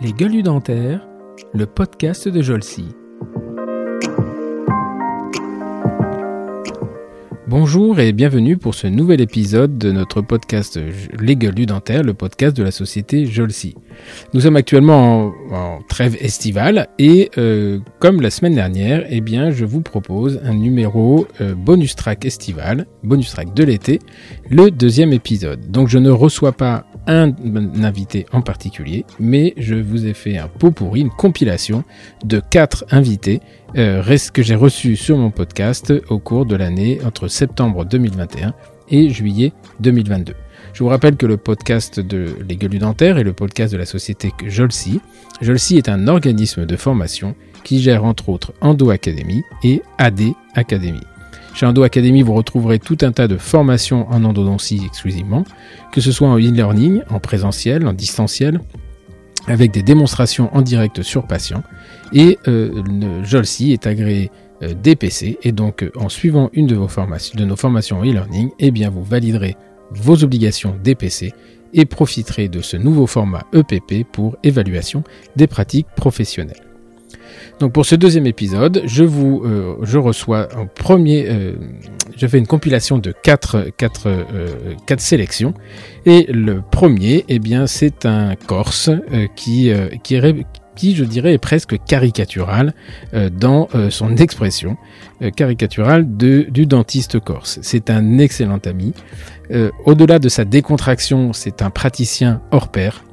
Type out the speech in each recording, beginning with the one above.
Les gueules dentaires, le podcast de Jolcy. Bonjour et bienvenue pour ce nouvel épisode de notre podcast Les Gueules du Dentaire, le podcast de la société Jolcy. Nous sommes actuellement en, trêve estivale et euh, comme la semaine dernière, eh je vous propose un numéro euh, bonus track estival, bonus track de l'été, le deuxième épisode. Donc je ne reçois pas un, invité en particulier, mais je vous ai fait un pot pourri, une compilation de quatre invités euh, que j'ai reçus sur mon podcast au cours de l'année entre septembre 2021 et juillet 2022. Je vous rappelle que le podcast de Les Gueules Dentaire est le podcast de la société Jolsi. Jolsi est un organisme de formation qui gère entre autres Endo Academy et AD Academy. Chez Endo Academy, vous retrouverez tout un tas de formations en endodontie exclusivement, que ce soit en e-learning, en présentiel, en distanciel, avec des démonstrations en direct sur patient. Et euh, Jolsi est agréé euh, DPC et donc euh, en suivant une de, vos formations, de nos formations en e-learning, eh bien vous validerez vos obligations DPC et profiterez de ce nouveau format EPP pour évaluation des pratiques professionnelles. Donc pour ce deuxième épisode, je vous euh, je reçois en premier euh, je fais une compilation de quatre, quatre, euh, quatre sélections et le premier eh bien c'est un Corse qui qui qui je dirais est presque caricatural dans son expression caricaturale de, du dentiste corse. C'est un excellent ami. Au-delà de sa décontraction, c'est un praticien hors pair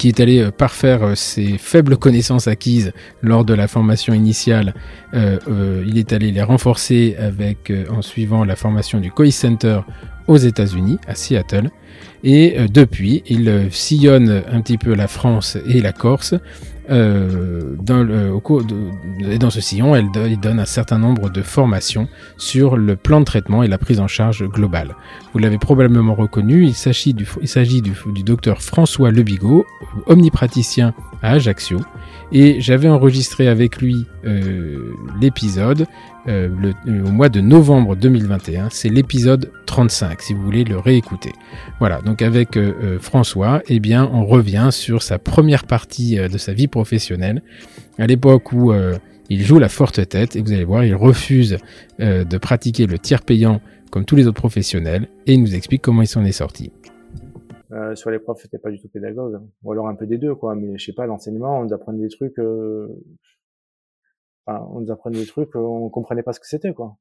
qui est allé euh, parfaire euh, ses faibles connaissances acquises lors de la formation initiale. Euh, il est allé les renforcer en suivant la formation du COI Center aux États-Unis, à Seattle. Et depuis, il sillonne un petit peu la France et la Corse euh, dans, le, au cours de, dans ce sillon, elle, donne un certain nombre de formations sur le plan de traitement et la prise en charge globale. Vous l'avez probablement reconnu, il s'agit du docteur François Lebigot, omnipraticien à Ajaccio, et j'avais enregistré avec lui euh, l'épisode euh, euh, au mois de novembre 2021. C'est l'épisode 35, si vous voulez le réécouter. Voilà, donc avec François, eh bien, on revient sur sa première partie de sa vie professionnelle, à l'époque où il joue la forte tête, et vous allez voir, il refuse de pratiquer le tiers payant comme tous les autres professionnels, et il nous explique comment il s'en est sorti. Euh, sur les profs, c'était pas du tout pédagogue, hein. ou alors un peu des deux, quoi. Mais je sais pas, l'enseignement, on nous apprenait des trucs, euh... enfin, on nous apprenait des trucs, on comprenait pas ce que c'était, quoi.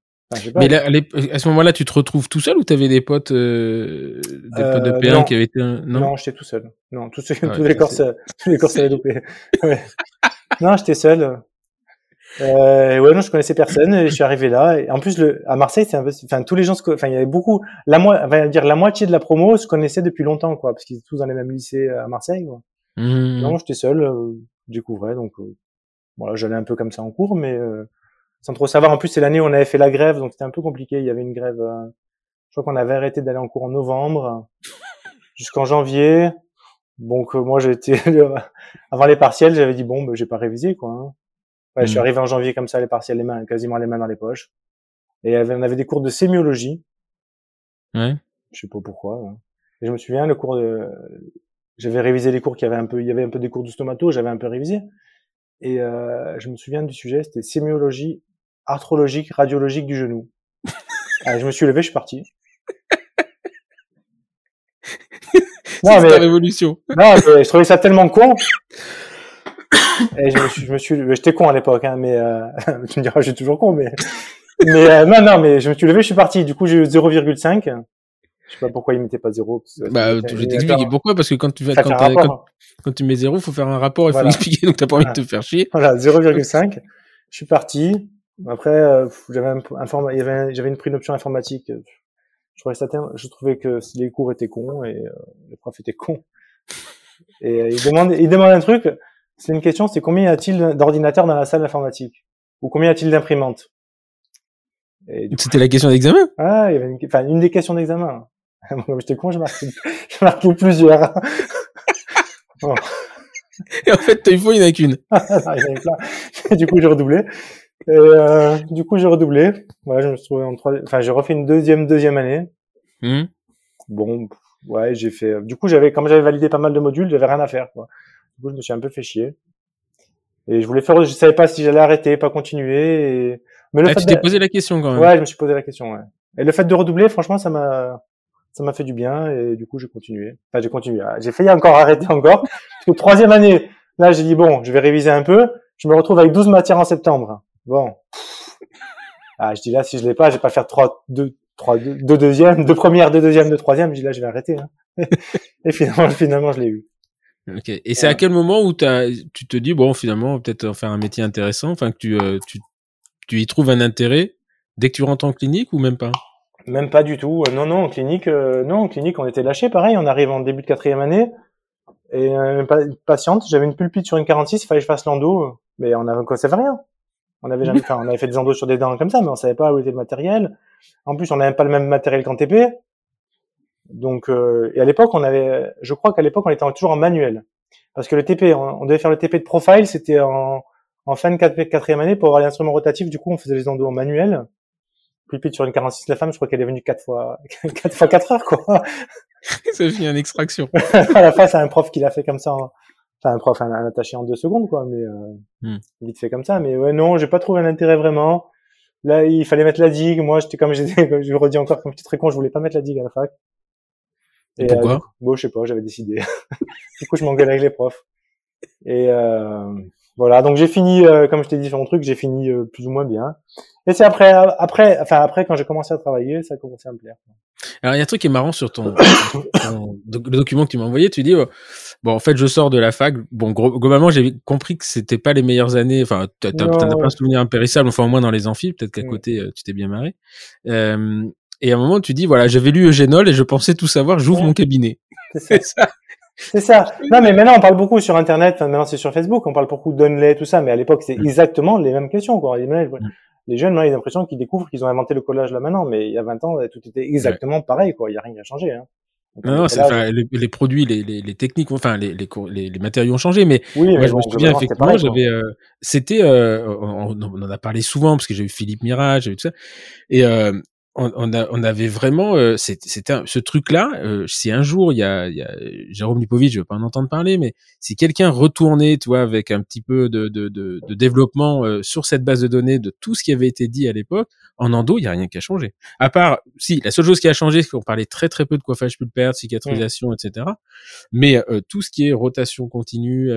mais là, à ce moment-là, tu te retrouves tout seul ou t'avais des potes, euh, des potes de P1 qui avaient été non, non j'étais tout seul. Non, tous, tous les courses, tous les courses avaient dopé. ouais. Non, j'étais seul. Euh, ouais, non, je connaissais personne. Et je suis arrivé là. Et en plus, le, à Marseille, c'est un peu, enfin, tous les gens, enfin, il y avait beaucoup, la moitié, va dire la moitié de la promo se connaissait depuis longtemps, quoi, parce qu'ils étaient tous dans les mêmes lycées euh, à Marseille. Quoi. Mmh. Non, j'étais seul, euh, découvrais, donc euh, voilà, j'allais un peu comme ça en cours, mais euh, sans trop savoir. En plus, c'est l'année où on avait fait la grève, donc c'était un peu compliqué. Il y avait une grève. je crois qu'on avait arrêté d'aller en cours en novembre jusqu'en janvier. Donc moi, j'étais avant les partiels, j'avais dit bon, ben, j'ai pas révisé, quoi. Hein. Ouais, Je suis mm. arrivé en janvier comme ça, les partiels, les mains, quasiment les mains dans les poches. Et on avait des cours de sémiologie. Ouais. Je sais pas pourquoi. Hein. Et je me souviens, le cours de, j'avais révisé les cours qui avaient un peu, il y avait un peu des cours de stomato, j'avais un peu révisé. Et euh, je me souviens du sujet, c'était sémiologie arthrologique, radiologique du genou. je me suis levé, je suis parti. non, mais, révolution. non, mais je trouvais ça tellement con et je me suis, je me suis, j'étais con à l'époque, hein, mais euh, tu me diras, je suis toujours con, mais, mais euh, non, non, mais je me suis levé, je suis parti. Du coup, j'ai eu 0,5. Je sais pas pourquoi il mettait pas 0. Bah, je t'explique pourquoi, parce que quand tu, quand, quand, quand, tu mets 0, il faut faire un rapport, il faut expliquer, donc t'as pas envie de te faire chier. Voilà, 0,5. Je suis parti. Après, euh, j'avais un, un j'avais une prise d'option informatique. Je trouvais ça, je trouvais que les cours étaient cons et euh, les profs étaient cons. Et il demande, il demande un truc. C'est une question, c'est combien y a-t-il d'ordinateurs dans la salle informatique? Ou combien y a-t-il d'imprimantes? C'était la question d'examen? Ah, il y avait une, enfin, une des questions d'examen. Comme j'étais con, j'ai marqué, j'ai marqué plusieurs. Et en fait, il n'y en a qu'une. du coup, j'ai redoublé. Et, euh, du coup, j'ai redoublé. Voilà, je me suis trouvé en trois... enfin, j'ai refait une deuxième, deuxième année. Mmh. Bon, ouais, j'ai fait. Du coup, j'avais, comme j'avais validé pas mal de modules, j'avais rien à faire. Quoi. Du coup, je me suis un peu fait chier. Et je voulais faire, je savais pas si j'allais arrêter, pas continuer. Et... Mais le ah, fait tu t'es posé la question quand même. Ouais, je me suis posé la question. Ouais. Et le fait de redoubler, franchement, ça m'a, ça m'a fait du bien. Et du coup, j'ai continué. Enfin, j'ai continué. J'ai failli encore arrêter encore. Parce que troisième année, là, j'ai dit bon, je vais réviser un peu. Je me retrouve avec 12 matières en septembre. Bon. Ah, je dis là, si je l'ai pas, je vais pas faire trois, deux, trois, deux, deux deuxièmes, deux premières, deux deuxièmes, deux troisièmes. Je dis là, je vais arrêter. Hein. et finalement, finalement, je l'ai eu. Et c'est à quel moment où as, tu te dis bon finalement peut-être en faire un métier intéressant, enfin que tu, euh, tu tu y trouves un intérêt dès que tu rentres en clinique ou même pas? Même pas du tout. Euh, non non en clinique euh, non en clinique on était lâché pareil. On arrive en début de quatrième année et une patiente j'avais une pulpite sur une 46 il fallait que je fasse l'endo mais on avait savait rien. On avait jamais on avait fait des endos sur des dents comme ça mais on savait pas où était le matériel. En plus on n'avait pas le même matériel qu'en TP. Donc, euh, et à l'époque, on avait, je crois qu'à l'époque, on était toujours en manuel, parce que le TP, on, devait faire le TP de profile, c'était en, en fin de quatrième année pour avoir l'instrument rotatif. Du coup, on faisait les endos en manuel. Puis sur une 46, la femme, je crois qu'elle est venue quatre fois, quatre fois quatre heures, quoi. Ça finit en extraction. à la fin, c'est un prof qui l'a fait comme ça. Enfin, un prof, un, attaché en deux secondes, quoi, mais euh, hmm. vite fait comme ça. Mais ouais, non, j'ai pas trouvé l'intérêt vraiment. Là, il fallait mettre la digue. Moi, j'étais comme j'étais, je le redis encore comme petit très con, je voulais pas mettre la digue à la fac. Et, pourquoi? euh, Bon, je sais pas, j'avais décidé. du coup, je m'engueule avec les profs. Et euh, voilà, donc j'ai fini, euh, comme je t'ai dit sur mon truc, j'ai fini euh, plus ou moins bien. Et c'est après, après, enfin après, quand j'ai commencé à travailler, ça a commencé à me plaire. Alors il y a un truc qui est marrant sur ton, le document que tu m'as envoyé. Tu dis oh, bon, en fait, je sors de la fac. Bon, globalement, j'ai compris que c'était pas les meilleures années. Enfin, t'en as pas un souvenir impérissable. Enfin, au moins dans les amphis. Peut-être qu'à côté, tu t'es bien marré. Euh, et à un moment, tu dis, voilà, j'avais lu Eugénol et je pensais tout savoir, j'ouvre mon cabinet. C'est ça. C'est ça. Non, mais maintenant, on parle beaucoup sur Internet, enfin, maintenant c'est sur Facebook, on parle beaucoup de tout ça, mais à l'époque, c'est mm. exactement les mêmes questions, quoi. Les, mm. les jeunes, ils ont l'impression qu'ils découvrent qu'ils ont inventé le collage là maintenant, mais il y a 20 ans, tout était exactement pareil, quoi. Il n'y a rien qui a changé, hein. non, non enfin, les, produits, les, les, les, techniques, enfin les, les, les, matériaux ont changé, mais oui, moi je me souviens effectivement, j'avais, euh, c'était, euh, on, on, en a parlé souvent parce que j'ai eu Philippe Mirage, j'ai eu tout ça, et euh, on, on, a, on, avait vraiment euh, c'était ce truc-là. Euh, si un jour il y a, y a Jérôme Lipovitch, je veux pas en entendre parler, mais si quelqu'un retournait, tu vois, avec un petit peu de, de, de, de développement euh, sur cette base de données de tout ce qui avait été dit à l'époque, en endo, il y a rien qui a changé. À part, si la seule chose qui a changé, c'est qu'on parlait très très peu de coiffage pulpaire, de cicatrisation, etc. Mais euh, tout ce qui est rotation continue,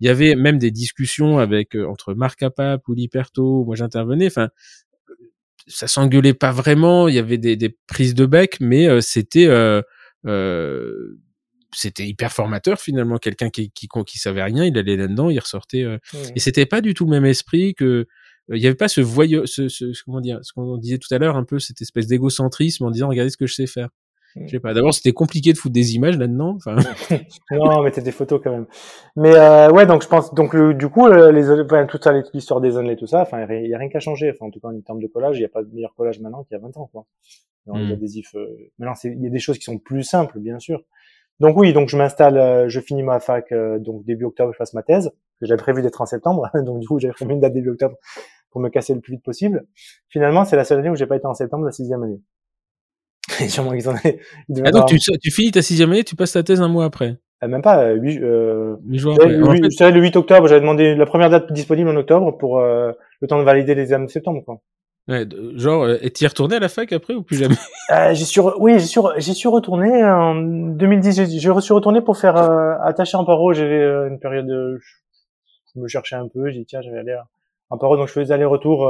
il y avait même des discussions avec entre Marc Apap ou Liperto, moi j'intervenais. Enfin, ça s'engueulait pas vraiment. Il y avait des, des prises de bec, mais euh, c'était euh, euh, c'était hyper formateur finalement. Quelqu'un qui, qui, qui savait rien, il allait là-dedans, il ressortait. Euh, Et c'était pas du tout le même esprit que. Il y avait pas ce voyeux, ce, ce, comment dire, ce qu'on disait tout à l'heure, un peu cette espèce d'égocentrisme en disant regardez ce que je sais faire. Je sais pas. D'abord, c'était compliqué de foutre des images là-dedans. Enfin... non, mais des photos quand même. Mais euh, ouais, donc je pense, donc le, du coup, les, enfin, toute ça, l'histoire des et tout ça, enfin, il y a rien qu'à changer. Enfin, en tout cas, en termes de collage, il n'y a pas de meilleur collage maintenant qu'il y a 20 ans, quoi. Dans les adhésifs. Euh... Maintenant, il y a des choses qui sont plus simples, bien sûr. Donc oui, donc je m'installe, euh, je finis ma fac, euh, donc début octobre, je fasse ma thèse. J'avais prévu d'être en septembre, donc du coup, j'avais prévu une date début octobre pour me casser le plus vite possible. Finalement, c'est la seule année où j'ai pas été en septembre, la sixième année. Sûrement qu'ils en aient. Ah donc, tu, tu, finis ta sixième année, tu passes ta thèse un mois après euh, Même pas, 8, euh, 8 jours après. Le, le 8 octobre, j'avais demandé la première date disponible en octobre pour euh, le temps de valider les examens de septembre. Quoi. Ouais, genre, euh, et t'y retourné à la fac après ou plus jamais? Euh, J'ai su, oui, j'ai su, j'ai su retourner en 2010. J'ai, je suis retourné pour faire euh, attacher en paro. J'avais une période, de, je me cherchais un peu. J'ai dit tiens, je vais aller en paro, donc je faisais aller-retour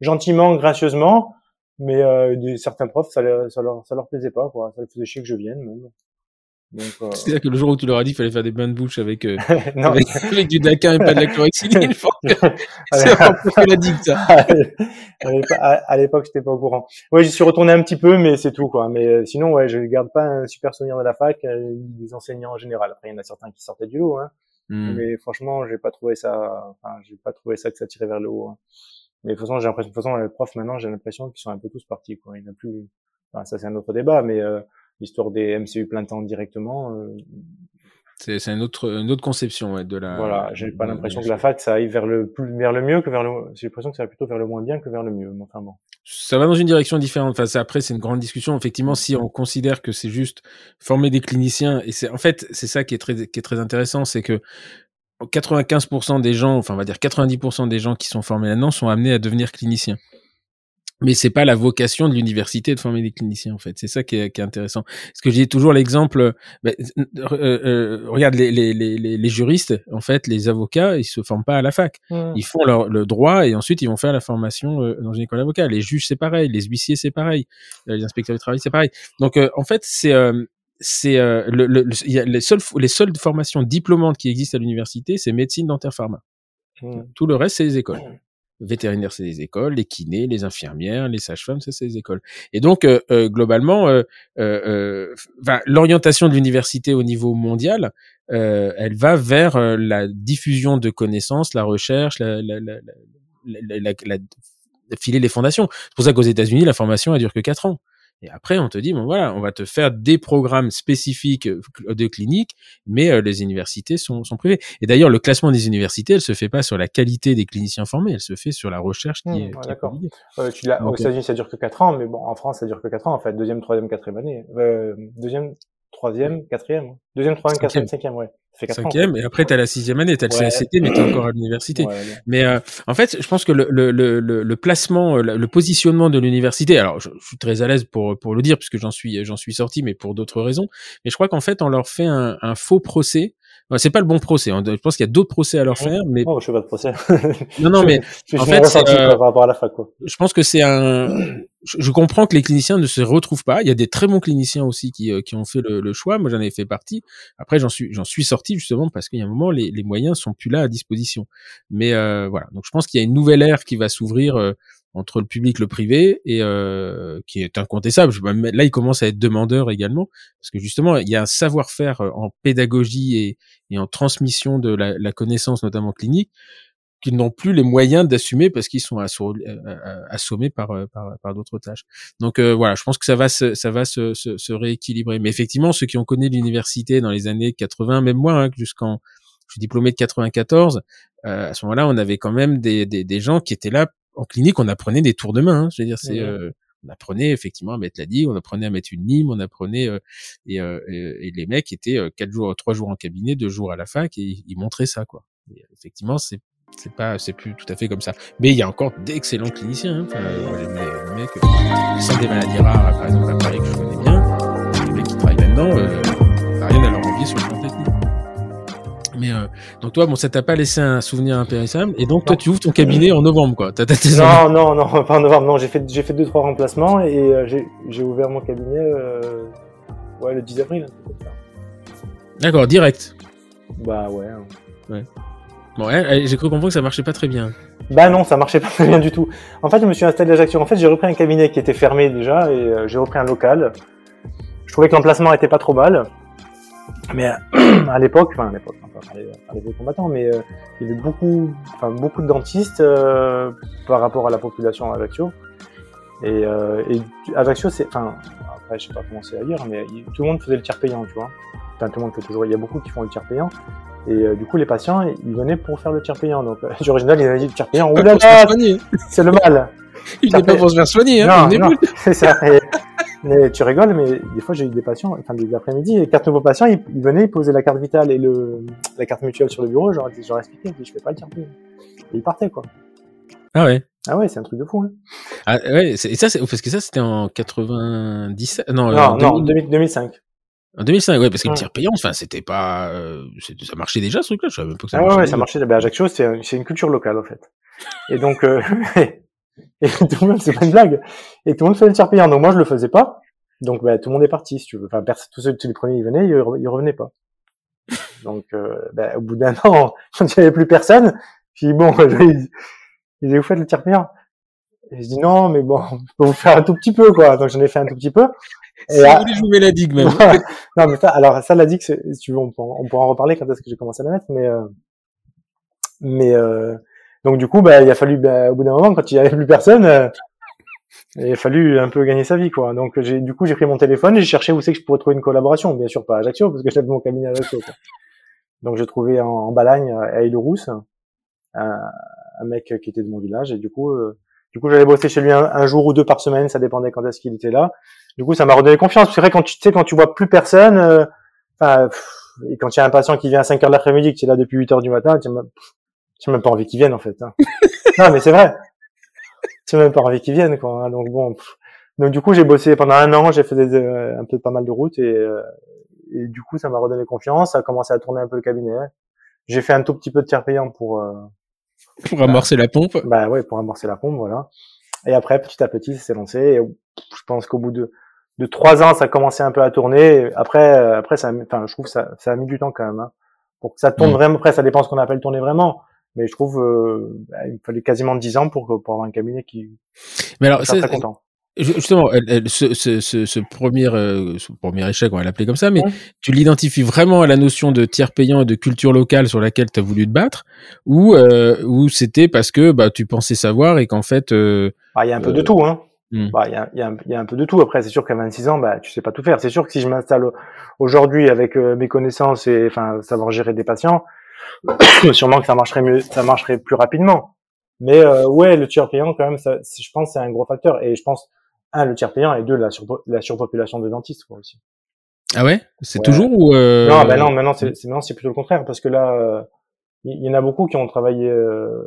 gentiment, gracieusement. Mais euh, des, certains profs, ça, ça, leur, ça leur plaisait pas, quoi. Ça leur faisait chier que je vienne, même. Euh... C'est-à-dire que le jour où tu leur as dit qu'il fallait faire des bains de bouche avec, euh, avec, du Dakar et pas de la chlorhexidine, c'est un peu la digue, ça. à l'époque, j'étais pas au courant. Ouais, j'y suis retourné un petit peu, mais c'est tout, quoi. Mais euh, sinon, ouais, je garde pas un super souvenir de la fac, euh, des enseignants en général. Après, il y en a certains qui sortaient du lot, hein. Hmm. Mais franchement, j'ai pas trouvé ça, enfin, j'ai pas trouvé ça que ça tirait vers le haut. Hein. Mais de toute façon, j'ai l'impression, de toute façon, les profs maintenant, j'ai l'impression qu'ils sont un peu tous partis, quoi. Il n'y a plus, enfin, ça c'est un autre débat, mais euh, l'histoire des MCU plein temps directement, euh, C'est une autre, une autre conception de la. Voilà, j'ai pas l'impression que la fac ça aille vers le plus, vers le mieux que vers le. J'ai l'impression que ça va plutôt vers le moins bien que vers le mieux. Enfin bon. Ça va dans une direction différente. Enfin, après, c'est une grande discussion. Effectivement, si on considère que c'est juste former des cliniciens, et c'est en fait c'est ça qui est très qui est très intéressant, c'est que 95% des gens, enfin on va dire 90% des gens qui sont formés là-dedans sont amenés à devenir cliniciens mais c'est pas la vocation de l'université de former des cliniciens en fait. C'est ça qui est, qui est, intéressant. Parce que j'ai toujours l'exemple, bah, euh, euh, regarde les, les, les, les, juristes, en fait, les avocats, ils se forment pas à la fac. Mmh. Ils font leur, le droit et ensuite ils vont faire la formation euh, dans une école d'avocat. Les juges c'est pareil, les huissiers c'est pareil, euh, les inspecteurs du travail c'est pareil. Donc en fait c'est c'est le, le, y a les seules les seules formations diplômantes qui existent à l'université, c'est médecine, dentaire, pharma. Mmh. Tout le reste c'est les écoles. Mmh vétérinaires, c'est les écoles, les kinés, les infirmières, les sages-femmes, c'est les écoles. Et donc, euh, euh, globalement, euh, euh l'orientation de l'université au niveau mondial, elle va vers la diffusion de connaissances, la recherche, la, la, la, la filer les fondations. C'est pour ça qu'aux États-Unis, la formation, elle dure que quatre ans. Et après, on te dit, bon voilà, on va te faire des programmes spécifiques euh, de clinique, mais euh, les universités sont, sont privées. Et d'ailleurs, le classement des universités, elle se fait pas sur la qualité des cliniciens formés, elle se fait sur la recherche qui mmh, est. D'accord. Euh, tu aux États-Unis, ça dure que 4 ans, mais bon, en France, ça dure que 4 ans, en fait. Deuxième, troisième, quatrième année. Euh, deuxième, troisième, quatrième. Deuxième, troisième, quatrième, cinquième, ouais. Cinquième, et après, tu as la sixième année, tu as le CSCT, mais tu encore à l'université. mais euh, en fait, je pense que le, le, le, le placement, le positionnement de l'université, alors je, suis très à l'aise pour, pour le dire, puisque j'en suis, j'en suis sorti, mais pour d'autres raisons, mais je crois qu'en fait, on leur fait un, un faux procès c'est pas le bon procès. Hein. Je pense qu'il y a d'autres procès à leur faire, mais. Non, je fais pas de procès. non, non, mais en fait, euh, par rapport à la fac, quoi. Je pense que c'est un. Je, comprends que les cliniciens ne se retrouvent pas. Il y a des très bons cliniciens aussi qui, euh, qui ont fait le, le choix. Moi, j'en ai fait partie. Après, j'en suis j'en suis sorti justement parce qu'il y a un moment les, les moyens sont plus là à disposition. Mais euh, voilà. Donc, je pense qu'il y a une nouvelle ère qui va s'ouvrir. Euh, entre le public le privé et euh, qui est incontestable. Là, il commence à être demandeur également parce que justement, il y a un savoir-faire euh, en pédagogie et, et en transmission de la, la, connaissance, notamment clinique, qu'ils n'ont plus les moyens d'assumer parce qu'ils sont euh, assommés par, par, par d'autres tâches. Donc voilà, je pense que ça va se, ça va se, se, se rééquilibrer. Mais effectivement, ceux qui ont connu l'université dans les années 80, même moi, hein, jusqu'en je suis diplômé de 94. Euh, à ce moment-là, on avait quand même des, des, des, gens qui étaient là en clinique, on apprenait des tours de main. Hein. je veux dire, c'est euh, on apprenait effectivement à mettre la digue, on apprenait à mettre une lime, on apprenait euh, et, euh, et, les mecs étaient quatre jours, trois jours en cabinet, deux jours à la fac et ils montraient ça quoi. Et, effectivement, c'est c'est pas c'est plus tout à fait comme ça. Mais il y a encore d'excellents cliniciens. Hein. Enfin, les, mecs qui sont des maladies rares, par exemple à Paris que je connais bien, les mecs qui travaillent là-dedans, rien à leur envier sur le plan technique. Mais euh, donc toi, bon, ça t'a pas laissé un souvenir impérissable. Et donc toi, tu ouvres ton cabinet en novembre, quoi. non, non, non, pas en novembre. Non, j'ai fait, j'ai fait deux trois remplacements et euh, j'ai, ouvert mon cabinet, euh, ouais, le 10 avril. D'accord, direct. Bah ouais. Hein. Ouais. Bon, j'ai cru comprendre que ça marchait pas très bien. Bah non, ça marchait pas très bien du tout. En fait, je me suis installé à Ajaccio. En fait, j'ai repris un cabinet qui était fermé déjà et j'ai repris un local. Je trouvais que l'emplacement était pas trop mal. Mais à l'époque, enfin à l'époque, enfin, pas les combattants, mais euh, il y avait beaucoup, enfin, beaucoup de dentistes euh, par rapport à la population à Ajaccio. Et, euh, Ajaccio, c'est, enfin, après je sais pas comment c'est ailleurs, mais tout le monde faisait le tiers payant, tu vois. Enfin, tout le monde fait toujours. Il y a beaucoup qui font le tiers payant. Et euh, du coup, les patients, ils venaient pour faire le tiers payant. Donc, euh, original, ils avaient dit le tiers payant. Oulala, c'est le mal. Il n'est pas pour se faire soigner, hein. Non, non, c'est ça. Mais tu rigoles, mais des fois j'ai eu des patients, enfin des après-midi, quatre nouveaux patients, ils, venaient, ils posaient la carte vitale et le, la carte mutuelle sur le bureau, j'aurais expliqué, je fais pas le tiers Et ils partaient, quoi. Ah ouais. Ah ouais, c'est un truc de fou. Hein. Ah ouais, et ça, parce que ça c'était en 97, non, non, non 2005. En 2005, ouais, parce que le tiers payant, enfin, c'était pas, euh, ça marchait déjà ce truc-là. Je savais même pas que ça ah marchait. Ouais, ça marchait. Ben, Ajaccio, c'est une culture locale en fait. Et donc, euh, Et tout le monde, c'est pas une blague. Et tout le monde fait le tiers payant. Donc moi, je le faisais pas. Donc bah, tout le monde est parti, si tu veux. Enfin, tous ceux, tous les premiers, ils venaient, ils, ils revenaient pas. Donc euh, bah, au bout d'un an, quand il n'y avait plus personne, puis bon, ils, ils vous faites le tiers payant. Et je dis non, mais bon, on peut vous faire un tout petit peu, quoi. Donc j'en ai fait un tout petit peu. Si vous voulez jouer la digue, même. non, mais ça, alors ça, la digue, si tu veux, on, on pourra en reparler quand est-ce que j'ai commencé à la mettre, mais euh, mais euh, donc du coup, bah, il a fallu, bah, au bout d'un moment, quand il n'y avait plus personne, euh, il a fallu un peu gagner sa vie, quoi. Donc j'ai, du coup, j'ai pris mon téléphone et j'ai cherché où c'est que je pourrais trouver une collaboration. Bien sûr, pas à Ajaccio, parce que j'avais mon cabinet à Ajaccio. Quoi. Donc j'ai trouvé en, en, Balagne à Île-Rousse un, un, mec qui était de mon village et du coup du coup j'allais bosser chez lui un, jour ou deux par semaine, ça dépendait quand est-ce qu'il était là. Du coup ça m'a redonné confiance. C'est vrai quand tu sais quand tu vois plus personne, enfin et quand il y a un patient qui vient à 5 heures de l'après-midi, qui est là depuis 8 heures du matin, tu n'as même pas envie qu'il vienne en fait. Hein. non mais c'est vrai. Tu n'as même pas envie qu'il vienne quoi. Hein. Donc bon. Donc du coup j'ai bossé pendant un an, j'ai fait un peu pas mal de routes et, et du coup, ça m'a redonné confiance. Ça a commencé à tourner un peu le cabinet. J'ai fait un tout petit peu de tiers payant pour euh, pour amorcer la pompe. Bah ouais, pour amorcer la pompe, voilà. Et après, petit à petit, ça s'est lancé. Et je pense qu'au bout de de trois ans, ça a commencé un peu à tourner. Après, euh, après, ça, enfin, je trouve que ça, ça a mis du temps quand même. Hein. Pour que ça tourne mm. vraiment. Après, ça dépend ce qu'on appelle tourner vraiment. Mais je trouve, euh, bah, il fallait quasiment dix ans pour pour avoir un cabinet qui. Mais alors, c'est très content. Justement, ce, ce, ce, premier, euh, ce premier échec, on va l'appeler comme ça, mais tu l'identifies vraiment à la notion de tiers payant et de culture locale sur laquelle tu as voulu te battre, ou, euh, ou c'était parce que bah, tu pensais savoir et qu'en fait... Euh, bah, il y a un peu de tout, hein. Hmm. Bah, il y, a, y, a, y, a, un peu de tout. Après, c'est sûr qu'à 26 ans, bah, tu sais pas tout faire. C'est sûr que si je m'installe aujourd'hui avec mes connaissances et enfin savoir gérer des patients, sûrement que ça marcherait mieux, ça marcherait plus rapidement. Mais ouais, le tiers payant quand même, ça, je pense, c'est un gros facteur. Et je pense un, le tiers payant, et deux, la, la surpopulation de dentistes, quoi, aussi. Ah ouais? C'est toujours ou euh... Non, bah non, maintenant c'est maintenant c'est plutôt le contraire parce que là, euh, il y, en a beaucoup qui ont travaillé. Euh...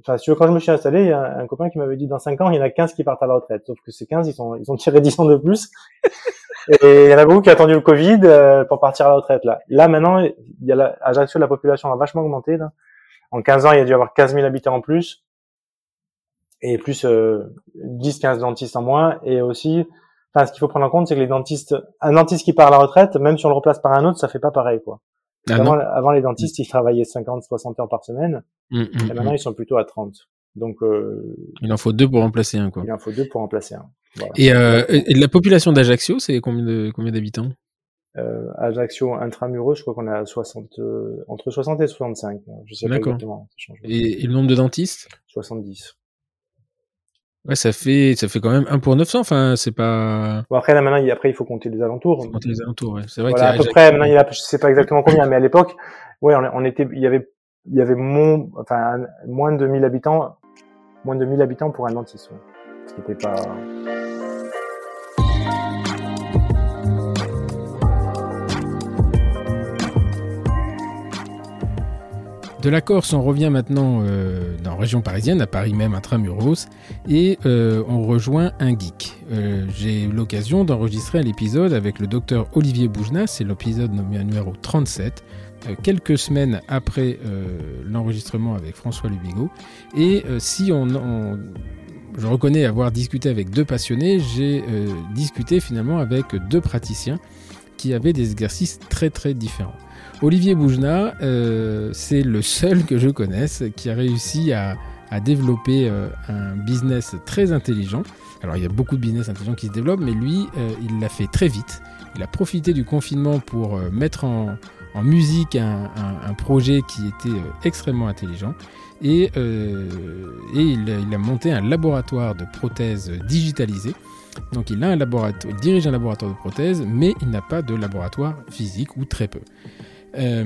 Enfin, si tu veux, quand je me suis installé, il y a un, copain qui m'avait dit dans 5 ans, il y en a 15 qui partent à la retraite. Sauf que ces 15, ils sont ils ont tiré 10 ans de plus. et il y en a beaucoup qui ont attendu le Covid euh, pour partir à la retraite là. Là maintenant, il y a la, à Ajaccio, la population a vachement augmenté là. En 15 ans, il y a dû y avoir 15 000 habitants en plus et plus euh, 10-15 dentistes en moins. Et aussi, enfin, ce qu'il faut prendre en compte, c'est que les dentistes, un dentiste qui part à la retraite, même si on le replace par un autre, ça fait pas pareil, quoi. Ah avant, avant, les dentistes, ils travaillaient 50, 60 heures par semaine, mmh, mmh, et maintenant mmh. ils sont plutôt à 30. Donc, euh, il en faut deux pour remplacer un, quoi. Il en faut deux pour remplacer un. Voilà. Et, euh, et, la population d'Ajaccio, c'est combien de combien d'habitants? Euh, Ajaccio intramuros, je crois qu'on a 60, euh, entre 60 et 65. Je sais pas exactement. Et, et, le nombre de dentistes? 70. Ouais, ça fait, ça fait quand même 1 pour 900. Enfin, c'est pas. Bon, après, là, maintenant, il, après, il faut compter les alentours. Compter les alentours, ouais. C'est vrai voilà, à peu près, maintenant, il y a, je sais pas exactement combien, mais à l'époque, ouais, on, on, était, il y avait, il y avait mon, enfin, moins de 1000 habitants, moins de 1000 habitants pour un dentiste, ouais. Ce qui n'était pas. De la Corse, on revient maintenant euh, dans la région parisienne, à Paris même, intramuros, et euh, on rejoint un geek. Euh, j'ai eu l'occasion d'enregistrer un épisode avec le docteur Olivier Boujna, c'est l'épisode numéro 37, quelques semaines après l'enregistrement avec François Lubigo. Et si on, je reconnais avoir discuté avec deux passionnés, j'ai discuté finalement avec deux praticiens qui avaient des exercices très très différents. Olivier Boujna, euh, c'est le seul que je connaisse qui a réussi à, développer euh, un business très intelligent. Alors il y a beaucoup de business intelligents qui se développent, mais lui, euh, il l'a fait très vite. Il a profité du confinement pour mettre en, musique un, projet qui était extrêmement intelligent. Et, il, a monté un laboratoire de prothèses digitalisées. Donc il a un laboratoire, il dirige un laboratoire de prothèses, mais il n'a pas de laboratoire physique ou très peu. Euh,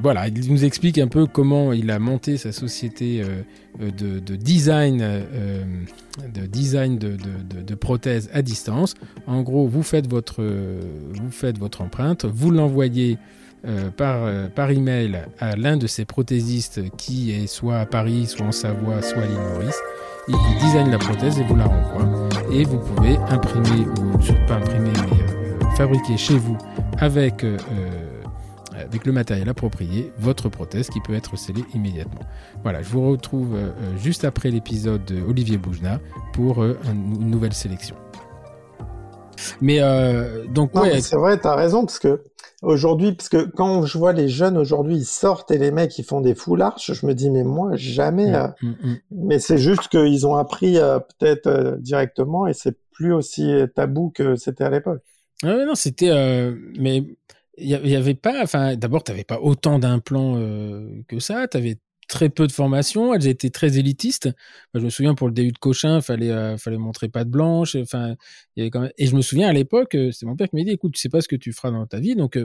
voilà, il nous explique un peu comment il a monté sa société euh, de, design, euh, de, design de, prothèses à distance. En gros, vous faites votre, vous faites votre empreinte, vous l'envoyez par, par email à l'un de ces prothésistes qui est soit à Paris, soit en Savoie, soit à l'île Maurice. Il design la prothèse et vous la renvoie. Et vous pouvez imprimer, ou pas imprimer, mais fabriquer chez vous avec avec le matériel approprié, votre prothèse qui peut être scellée immédiatement. Voilà, je vous retrouve euh, euh, juste après l'épisode de Olivier Boujna pour euh, une nouvelle sélection. Mais donc ouais, c'est vrai, tu as raison parce que aujourd'hui, parce que quand je vois les jeunes aujourd'hui, ils sortent et les mecs ils font des full arches, je me dis mais moi jamais. Mm, mm, mm. Mais c'est juste qu'ils ont appris peut-être directement et c'est plus aussi tabou que c'était à l'époque. Ah non, c'était mais il y, avait pas, enfin, d'abord, tu n'avais pas autant d'implants euh, que ça. Tu avais très peu de formations. Elles étaient très élitistes. je me souviens pour le début de Cochin, fallait, euh, fallait montrer pas de blanche. Enfin, il y avait quand même... Et je me souviens à l'époque, euh, c'est mon père qui m'a dit, écoute, tu sais pas ce que tu feras dans ta vie, donc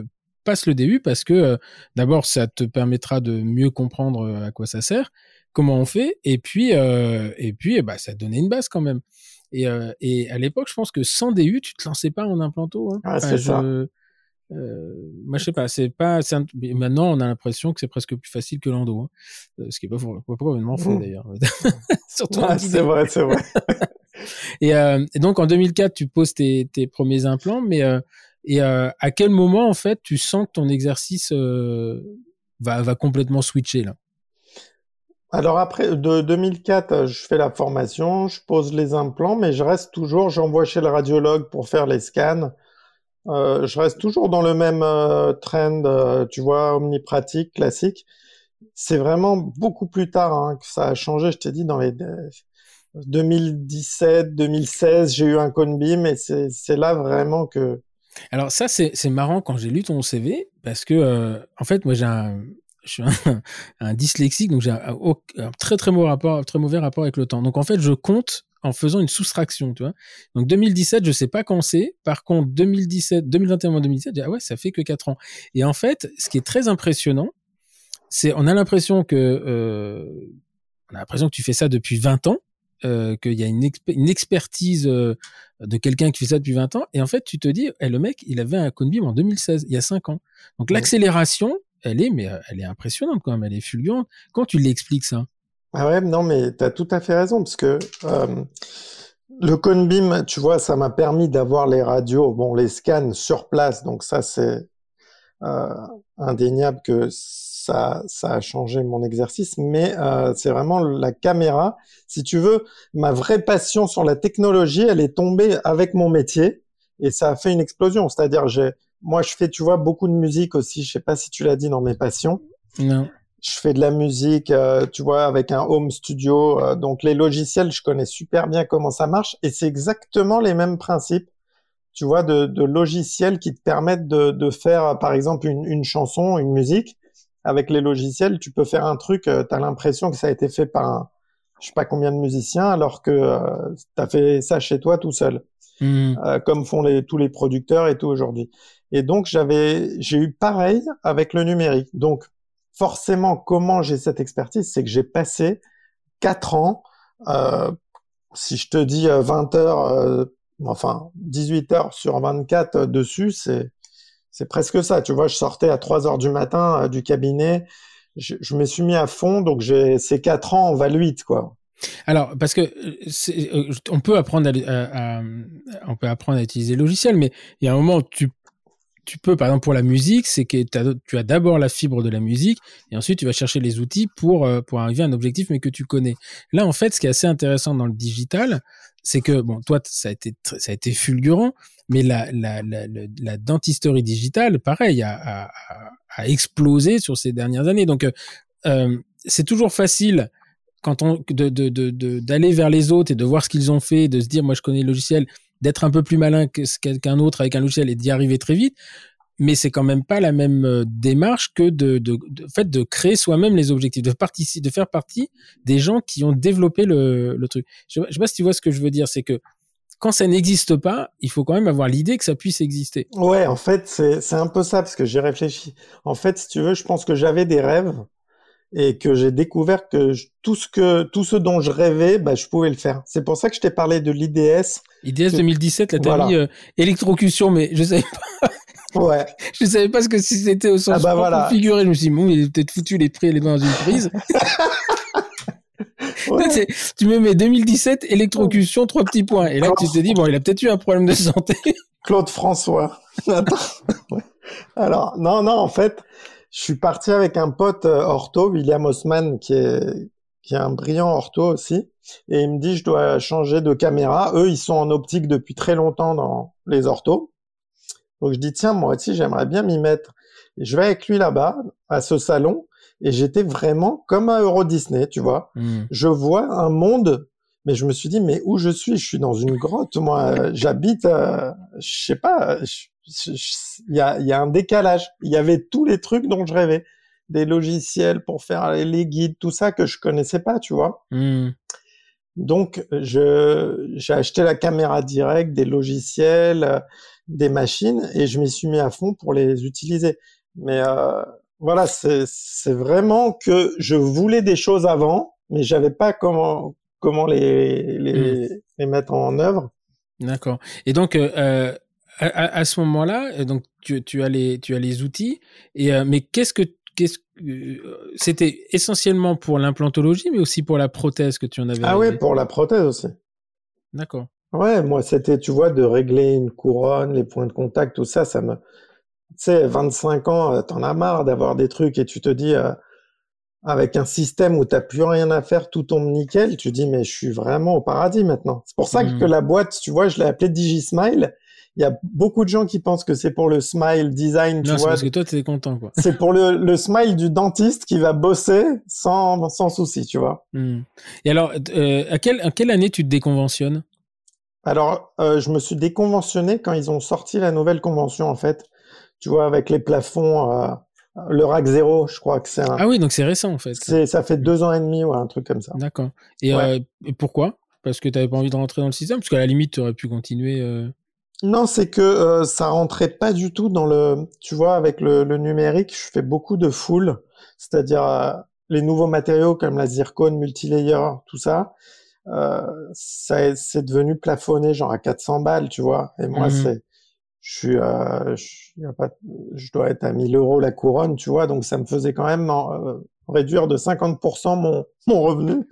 passe le DU parce que d'abord ça te permettra de mieux comprendre à quoi ça sert, comment on fait, et puis et puis bah ça donnait une base quand même. Et, et à l'époque, je pense que sans DU, tu te lançais pas en implanto. Hein. Ah, c'est ça. Euh, moi, je sais pas, c'est pas. Maintenant, on a l'impression que c'est presque plus facile que l'endo, hein. Euh, ce qui est pas, pas probablement faux mmh. d'ailleurs. Surtout. c'est vrai, c'est vrai. et, euh, et, donc, en 2004, tu poses tes, tes premiers implants, mais euh, et euh, à quel moment, en fait, tu sens que ton exercice va, va complètement switcher là? Alors après, de 2004, je fais la formation, je pose les implants, mais je reste toujours, j'envoie chez le radiologue pour faire les scans. Euh, je reste toujours dans le même euh, trend, euh, tu vois, omnipratique, classique. C'est vraiment beaucoup plus tard hein, que ça a changé. Je t'ai dit dans les 2017, 2016, j'ai eu un Conbeam et c'est là vraiment que. Alors ça, c'est marrant quand j'ai lu ton CV parce que en fait, moi j'ai un, je suis un, un dyslexique, donc j'ai un, un, très très mauvais rapport, très mauvais rapport avec le temps. Donc en fait, je compte en faisant une soustraction, tu vois. Donc 2017, je sais pas quand c'est. Par contre, 2017, 2021, 2017, ah ouais, ça fait que 4 ans. Et en fait, ce qui est très impressionnant, c'est on a l'impression que euh, on a l'impression que tu fais ça depuis 20 ans, euh, qu'il y a une, une expertise euh, de quelqu'un qui fait ça depuis 20 ans. Et en fait, tu te dis, eh, le mec, il avait un Conbim en 2016, il y a 5 ans. Donc l'accélération, elle est, mais elle est impressionnante quand même, elle est fulgurante. Quand tu l'expliques ça? Ah ouais, non, mais tu as tout à fait raison, parce que euh, le Conbeam, tu vois, ça m'a permis d'avoir les radios, bon, les scans sur place, donc ça, c'est euh, indéniable que ça, ça a changé mon exercice, mais euh, c'est vraiment la caméra. Si tu veux, ma vraie passion sur la technologie, elle est tombée avec mon métier, et ça a fait une explosion. C'est-à-dire, j'ai, moi, je fais, tu vois, beaucoup de musique aussi. Je sais pas si tu l'as dit dans mes passions. Non je fais de la musique, euh, tu vois, avec un home studio. Euh, donc les logiciels, je connais super bien comment ça marche et c'est exactement les mêmes principes, tu vois, de, de logiciels qui te permettent de, de faire, par exemple, une, une, chanson, une musique. Avec les logiciels, tu peux faire un truc, euh, tu as l'impression que ça a été fait par un, je sais pas combien de musiciens, alors que tu as fait ça chez toi tout seul, mmh. comme font les, tous les producteurs et tout aujourd'hui. Et donc j'avais, j'ai eu pareil avec le numérique. Donc forcément, comment j'ai cette expertise, c'est que j'ai passé quatre ans, euh, si je te dis 20 euh, heures, euh, enfin 18 heures sur 24 dessus, c'est c'est presque ça. Tu vois, je sortais à 3 heures du matin du cabinet, je, me suis mis à fond, donc j'ai ces quatre ans en valent 8, quoi. Alors, parce que on peut apprendre à, on peut apprendre à utiliser le logiciel, mais il y a un moment où tu tu peux, par exemple, pour la musique, c'est que tu as d'abord la fibre de la musique et ensuite tu vas chercher les outils pour, euh, pour arriver à un objectif, mais que tu connais. Là, en fait, ce qui est assez intéressant dans le digital, c'est que, bon, toi, ça a été, ça a été fulgurant, mais la, la, la, la dentisterie digitale, pareil, a, a, explosé sur ces dernières années. Donc, euh, euh c'est toujours facile quand on d'aller de, de, vers les autres et de voir ce qu'ils ont fait, de se dire moi je connais le logiciel, d'être un peu plus malin que quelqu'un d'autre avec un logiciel et d'y arriver très vite. Mais c'est quand même pas la même euh, démarche que de, de, de fait de créer soi-même les objectifs, de participer, de faire partie des gens qui ont développé le, le truc. Je, je sais pas si tu vois ce que je veux dire, c'est que quand ça n'existe pas, il faut quand même avoir l'idée que ça puisse exister. Ouais, en fait, c'est un peu ça, parce que j'ai réfléchi. En fait, si tu veux, je pense que j'avais des rêves et que j'ai découvert que tout ce que tout ce dont je rêvais, bah, je pouvais le faire. C'est pour ça que je t'ai parlé de l'IDS. IDS 2017, là t'as mis euh, électrocution, mais je savais pas. Ouais. je savais pas ce que si c'était au sens ah bah voilà. configuré. Je me suis dit bon, il est peut-être foutu les prix les dans une prise. ouais. Tu me mets 2017 électrocution trois petits points et là tu te dis bon, il a peut-être eu un problème de santé. Claude François. Alors non non en fait je suis parti avec un pote euh, ortho, William Osman, qui est, qui est un brillant ortho aussi. Et il me dit, je dois changer de caméra. Eux, ils sont en optique depuis très longtemps dans les orthos. Donc je dis, tiens, moi aussi, j'aimerais bien m'y mettre. Et je vais avec lui là-bas, à ce salon. Et j'étais vraiment comme à Euro Disney, tu vois. Hmm. Je vois un monde, mais je me suis dit, mais où je suis? Je suis dans une grotte, moi. J'habite, euh, je sais pas, il y a, y a un décalage. Il y avait tous les trucs dont je rêvais, des logiciels pour faire les guides, tout ça que je connaissais pas, tu vois. Hmm. Donc, je, j'ai acheté la caméra directe, des logiciels, des machines, et je m'y suis mis à fond pour les utiliser. Mais euh, voilà, c'est, c'est vraiment que je voulais des choses avant, mais j'avais pas comment comment les les, mmh. les mettre en œuvre. D'accord. Et donc euh, à, à, ce moment-là, donc tu, tu as les tu as les outils. Et euh, mais qu'est-ce que qu'est-ce euh, c'était essentiellement pour l'implantologie, mais aussi pour la prothèse que tu en avais. Ah oui, pour la prothèse aussi. D'accord. Ouais, moi c'était, tu vois, de régler une couronne, les points de contact, tout ça, ça me, tu sais, 25 ans, euh, t'en as marre d'avoir des trucs et tu te dis, euh, avec un système où t'as plus rien à faire, tout tombe nickel, tu dis, mais je suis vraiment au paradis maintenant. C'est pour ça que, mmh. la boîte, tu vois, je l'ai appelée DigiSmile. Il y a beaucoup de gens qui pensent que c'est pour le smile design, tu non, vois. parce que toi, t'es content, quoi. c'est pour le, le, smile du dentiste qui va bosser sans, sans souci, tu vois. Mmh. Et alors, euh, à, quelle, à quelle année tu te déconventionnes? Alors, euh, je me suis déconventionné quand ils ont sorti la nouvelle convention, en fait. Tu vois, avec les plafonds, euh, le rack zéro, je crois que c'est un... Ah oui, donc c'est récent, en fait. C'est, ça fait deux ans et demi, ou un truc comme ça. D'accord. Et, pourquoi? Parce que tu n'avais pas envie de rentrer dans le système? Parce qu'à la limite, tu aurais pu continuer... Euh. Non, c'est que euh, ça rentrait pas du tout dans le... Tu vois, avec le, le numérique, je fais beaucoup de full, c'est-à-dire euh, les nouveaux matériaux comme la zircone, multilayer, tout ça euh, c'est devenu plafonné genre à 400 balles, tu vois. Et moi, mmh c'est, je suis, euh, je, a pas, je dois être à 1000 euros la couronne, tu vois. Donc ça me faisait quand même euh, réduire de 50% mon, mon revenu.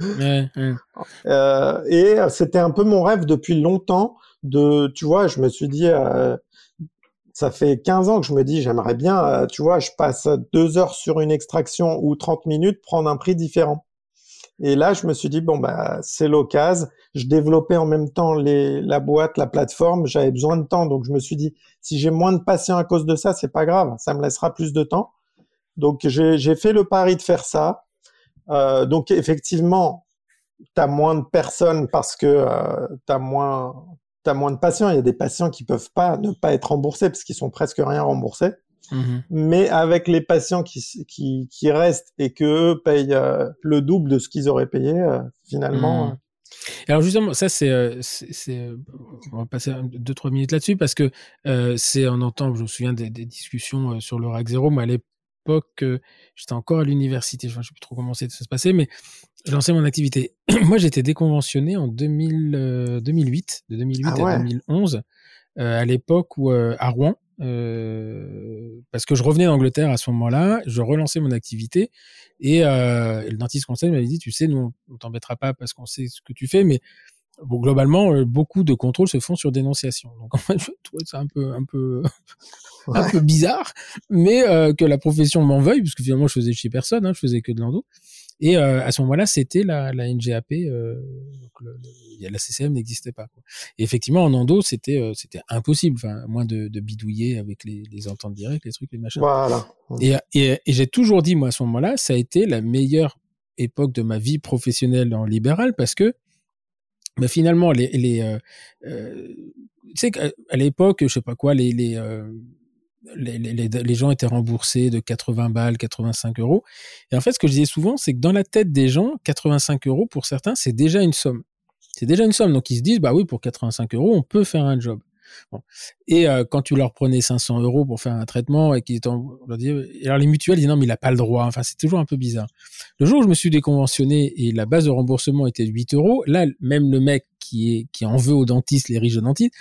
Euh, et c'était un peu mon rêve depuis longtemps de, tu vois, je me suis dit, euh, ça fait 15 ans que je me dis, j'aimerais bien, euh, tu vois, je passe deux heures sur une extraction ou 30 minutes, prendre un prix différent. Et là, je me suis dit, bon, bah, c'est l'occasion. Je développais en même temps les, la boîte, la plateforme. J'avais besoin de temps. Donc, je me suis dit, si j'ai moins de patients à cause de ça, c'est pas grave. Ça me laissera plus de temps. Donc, j'ai fait le pari de faire ça. Euh, donc, effectivement, tu as moins de personnes parce que euh, tu as moins, as moins de patients. Il y a des patients qui peuvent pas ne pas être remboursés parce qu'ils sont presque rien remboursés. Mmh Mais avec les patients qui, qui, qui restent et que payent euh, le double de ce qu'ils auraient payé, euh, finalement. Mmh. Euh. Alors justement, ça c'est, c'est, on va passer deux trois minutes là-dessus parce que c'est on entend, je me souviens des, des discussions sur le RAC 0, mais à l'époque j'étais encore à l'université, je ne sais plus trop comment ça se passait, mais lancé mon activité. Moi j'étais déconventionné en 2000, 2008, de 2008 ah à 2011, à l'époque où à Rouen, euh, parce que je revenais d'Angleterre à ce moment-là, je relançais mon activité et, euh, le dentiste conseil m'avait dit, tu sais, nous on t'embêtera pas parce qu'on sait ce que tu fais, mais bon, globalement, euh, beaucoup de contrôles se font sur dénonciation. Donc en fait, je trouvais ça un peu, un peu, un peu bizarre, mais euh, que la profession m'en veuille, parce que finalement je faisais chez personne, hein, je faisais que de l'endo. Et euh, à ce moment-là, c'était la, la NGAP, euh, donc le, le, la CCM n'existait pas. Quoi. Et effectivement, en endo, c'était euh, c'était impossible, enfin, moins de, de bidouiller avec les, les ententes directes, les trucs, les machins. Voilà. Et, et, et j'ai toujours dit, moi, à ce moment-là, ça a été la meilleure époque de ma vie professionnelle en libéral parce que mais bah, finalement, les, les euh, euh, tu sais qu'à l'époque, je sais pas quoi, les, les euh, les, gens étaient remboursés de 80 balles, 85 euros. Et en fait, ce que je disais souvent, c'est que dans la tête des gens, 85 euros pour certains, c'est déjà une somme. C'est déjà une somme. Donc ils se disent, bah oui, pour 85 euros, on peut faire un job. Et euh, quand tu leur prenais 500 euros pour faire un traitement et qu'ils leur disaient, alors les mutuelles disent non, mais il n'a pas le droit. Enfin, c'est toujours un peu bizarre. Le jour où je me suis déconventionné et la base de remboursement était de 8 euros, là, même le mec qui est qui en veut aux dentistes, les riches dentistes,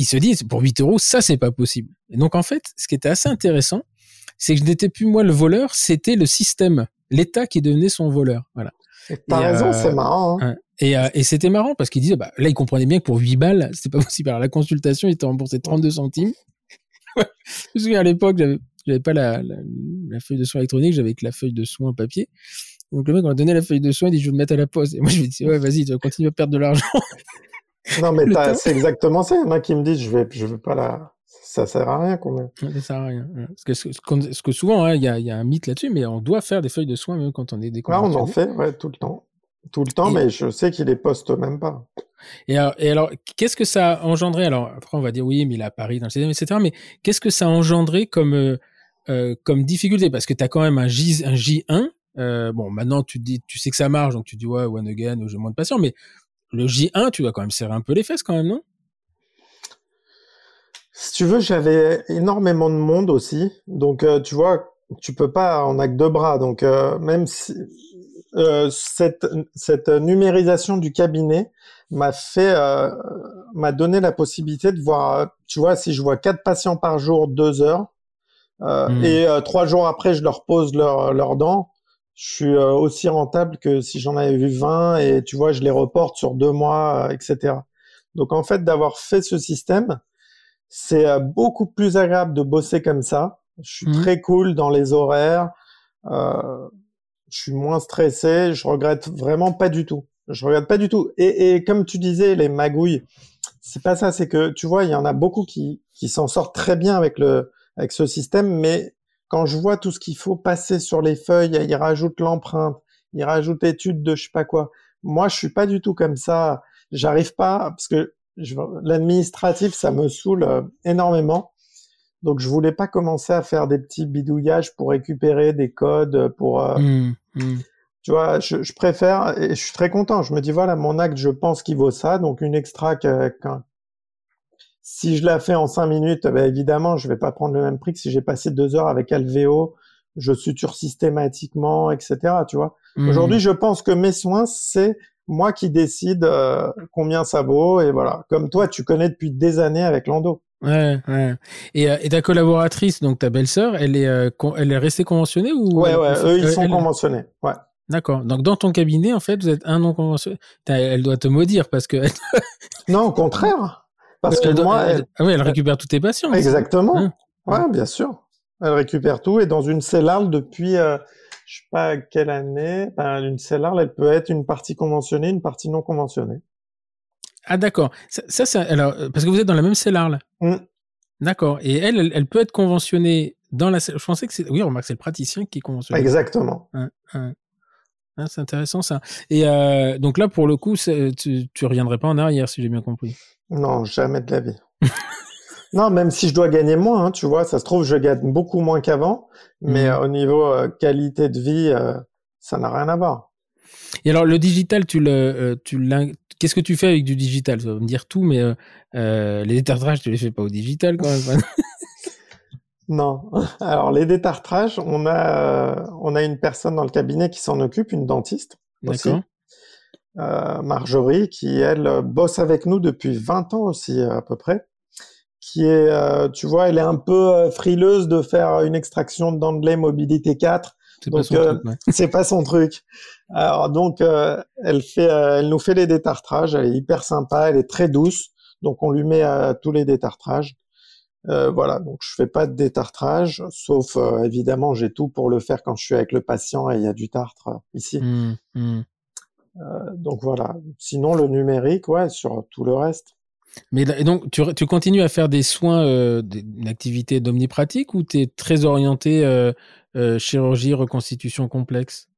ils se disent pour 8 euros, ça c'est pas possible. Et donc en fait, ce qui était assez intéressant, c'est que je n'étais plus moi le voleur, c'était le système, l'État qui devenait son voleur. Voilà. T'as raison, euh, c'est marrant. Hein. Et, euh, et c'était marrant parce qu'ils disaient, bah, là, ils comprenaient bien que pour 8 balles, c'était pas possible. Alors la consultation était remboursée 32 centimes. je me souviens à l'époque, j'avais, j'avais pas la, la, feuille de soins électronique, j'avais que la feuille de soins papier. Donc le mec, on a donné la feuille de soins, il dit, je vais le mettre à la pause. Et moi, je lui ai dit, ouais, vas-y, tu vas continuer à perdre de l'argent. Non, mais c'est exactement ça. Il y en a qui me disent, je vais, je veux pas la, ça sert à rien quand même. Ça sert à rien. Parce que, ce que souvent, hein, il y, a, y, a, un mythe là-dessus, mais on doit faire des feuilles de soins même quand on est déconventionné. Ah, on en fait, ouais, tout le temps. Tout le temps, mais je sais qu'il les poste même pas. Et alors, qu'est-ce que ça a engendré? Alors, après, on va dire oui, mais il a Paris dans le système, etc. Mais qu'est-ce que ça a engendré comme, euh, euh comme difficulté? Parce que tu as quand même un, J, un J1. Euh, bon, maintenant, tu dis, tu sais que ça marche, donc tu dis, ouais, one again, j'ai moins de patients, mais le J1, tu dois quand même serrer un peu les fesses quand même, non? Si tu veux, j'avais énormément de monde aussi. Donc, euh, tu vois, tu peux pas, on a que deux bras. Donc, euh, même si euh, cette, cette numérisation du cabinet m'a fait, m'a donné la possibilité de voir, tu vois, si je vois quatre patients par jour, deux heures, hmm. et trois jours après, je leur pose leurs leur dents je suis euh, aussi rentable que si j'en avais vu 20 et tu vois, je les reporte sur deux mois, euh, etc. Donc en fait, d'avoir fait ce système, c'est euh, beaucoup plus agréable de bosser comme ça. Je suis mmh. très cool dans les horaires. Euh, je suis moins stressé. Je regrette vraiment pas du tout. Je regrette pas du tout. Et, et comme tu disais, les magouilles, c'est pas ça. C'est que tu vois, il y en a beaucoup qui qui s'en sortent très bien avec le avec ce système, mais quand je vois tout ce qu'il faut passer sur les feuilles, il rajoute l'empreinte, il rajoute étude de je sais pas quoi. Moi, je suis pas du tout comme ça. J'arrive pas parce que l'administratif, ça me saoule euh, énormément. Donc, je voulais pas commencer à faire des petits bidouillages pour récupérer des codes pour. Euh, mmh, mmh. Tu vois, je, je, préfère et je suis très content. Je me dis voilà, mon acte, je pense qu'il vaut ça. Donc, une extra si je la fais en cinq minutes, ben évidemment, je vais pas prendre le même prix que si j'ai passé deux heures avec Alveo, je suture systématiquement, etc. Tu vois. Mmh. Aujourd'hui, je pense que mes soins, c'est moi qui décide euh, combien ça vaut et voilà. Comme toi, tu connais depuis des années avec Lando. Ouais, ouais. Et, euh, et ta collaboratrice, donc ta belle-sœur, elle est, euh, elle est restée conventionnée ou Ouais, ouais. Eux, ils sont conventionnés. Ouais. D'accord. Donc dans ton cabinet, en fait, vous êtes un non conventionné. Elle doit te maudire parce que. non, au contraire. Parce que moi, elle, ah oui, elle récupère tous tes patients. Exactement. Hein ouais, bien sûr. Elle récupère tout et dans une cellarle depuis, euh, je sais pas quelle année, ben, une cellarle, elle peut être une partie conventionnée, une partie non conventionnée. Ah d'accord. Ça, ça, alors euh, parce que vous êtes dans la même cellarle. Mmh. D'accord. Et elle, elle, peut être conventionnée dans la. Je pensais que c'est. Oui, remarque, c'est le praticien qui est conventionné. Exactement. Ah, c'est intéressant ça. Et euh, donc là, pour le coup, tu, tu reviendrais pas en arrière, si j'ai bien compris. Non, jamais de la vie. non, même si je dois gagner moins, hein, tu vois, ça se trouve, je gagne beaucoup moins qu'avant, mais mmh. au niveau euh, qualité de vie, euh, ça n'a rien à voir. Et alors, le digital, tu le, euh, tu qu'est-ce que tu fais avec du digital? Ça va me dire tout, mais les détartrages, tu les fais pas au digital quand même. non. Alors, les détartrages, on a, on a une personne dans le cabinet qui s'en occupe, une dentiste. D'accord. Euh, Marjorie, qui elle bosse avec nous depuis 20 ans aussi à peu près, qui est, euh, tu vois, elle est un peu euh, frileuse de faire une extraction de dents de lait mobilité 4. Donc c'est pas son truc. Alors donc elle fait, elle nous fait les détartrages. Elle est hyper sympa, elle est très douce. Donc on lui met tous les détartrages. voilà, donc je fais pas de détartrage, sauf évidemment j'ai tout pour le faire quand je suis avec le patient et il y a du tartre ici. Mmh, mmh. Euh, donc voilà. Sinon, le numérique, ouais, sur tout le reste. Mais et donc, tu, tu, continues à faire des soins, euh, une activité d'omnipratique ou tu es très orienté euh, euh, chirurgie, reconstitution complexe?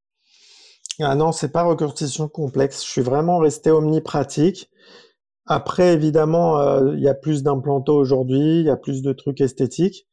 Ah non, c'est pas reconstitution complexe. Je suis vraiment resté omnipratique. Après, évidemment, il y a plus d'implantos aujourd'hui, il y a plus de trucs esthétiques.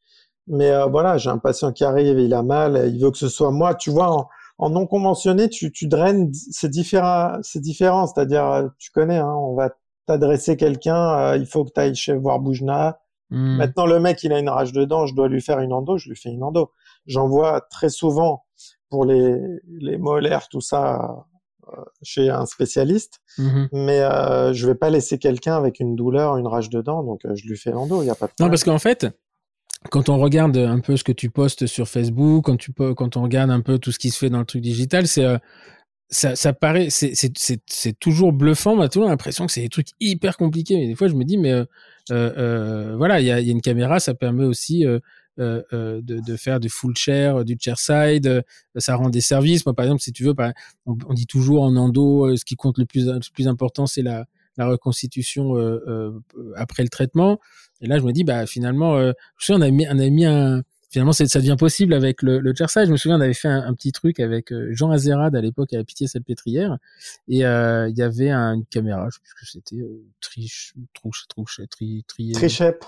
Mais voilà, j'ai un patient qui arrive, il a mal, il veut que ce soit moi. Tu vois, en non conventionné, tu, tu draines, c'est différent, c'est différent. C'est-à-dire, euh, tu connais, hein, on va t'adresser quelqu'un, euh, il faut que tu ailles chez voir Boujna. Hmm. Maintenant, le mec, il a une rage de dents, je dois lui faire une endo, je lui fais une endo. J'en vois très souvent pour les, les molaires, tout ça, euh, chez un spécialiste, mhm. mais euh, je vais pas laisser quelqu'un avec une douleur, une rage de dents, donc je lui fais l'endo, il y a pas de problème. Non, parce qu'en fait, quand on regarde un peu ce que tu postes sur Facebook, quand tu quand on regarde un peu tout ce qui se fait dans le truc digital, c'est euh, ça, ça paraît c'est c'est toujours bluffant. On a toujours l'impression que c'est des trucs hyper compliqués. Mais des fois, je me dis mais euh, euh, euh voilà, il y a, y a, une caméra, ça permet aussi euh, euh, de, de, faire du full chair, du chair side, ça rend des services. Moi, par exemple, si tu veux, on, on dit toujours en endo, ce qui compte le plus, le plus important, c'est la, la reconstitution après le traitement. Et là, je me dis, bah finalement, euh, je sais, on a mis, on a mis un, finalement, ça devient possible avec le, le Je me souviens, on avait fait un, petit truc avec euh, Jean Azerad à l'époque à la Pitié Salpêtrière, et euh, il y avait une caméra, je sais plus ce que c'était, euh, triche, trouche, trouche, tri, tri, Trichep.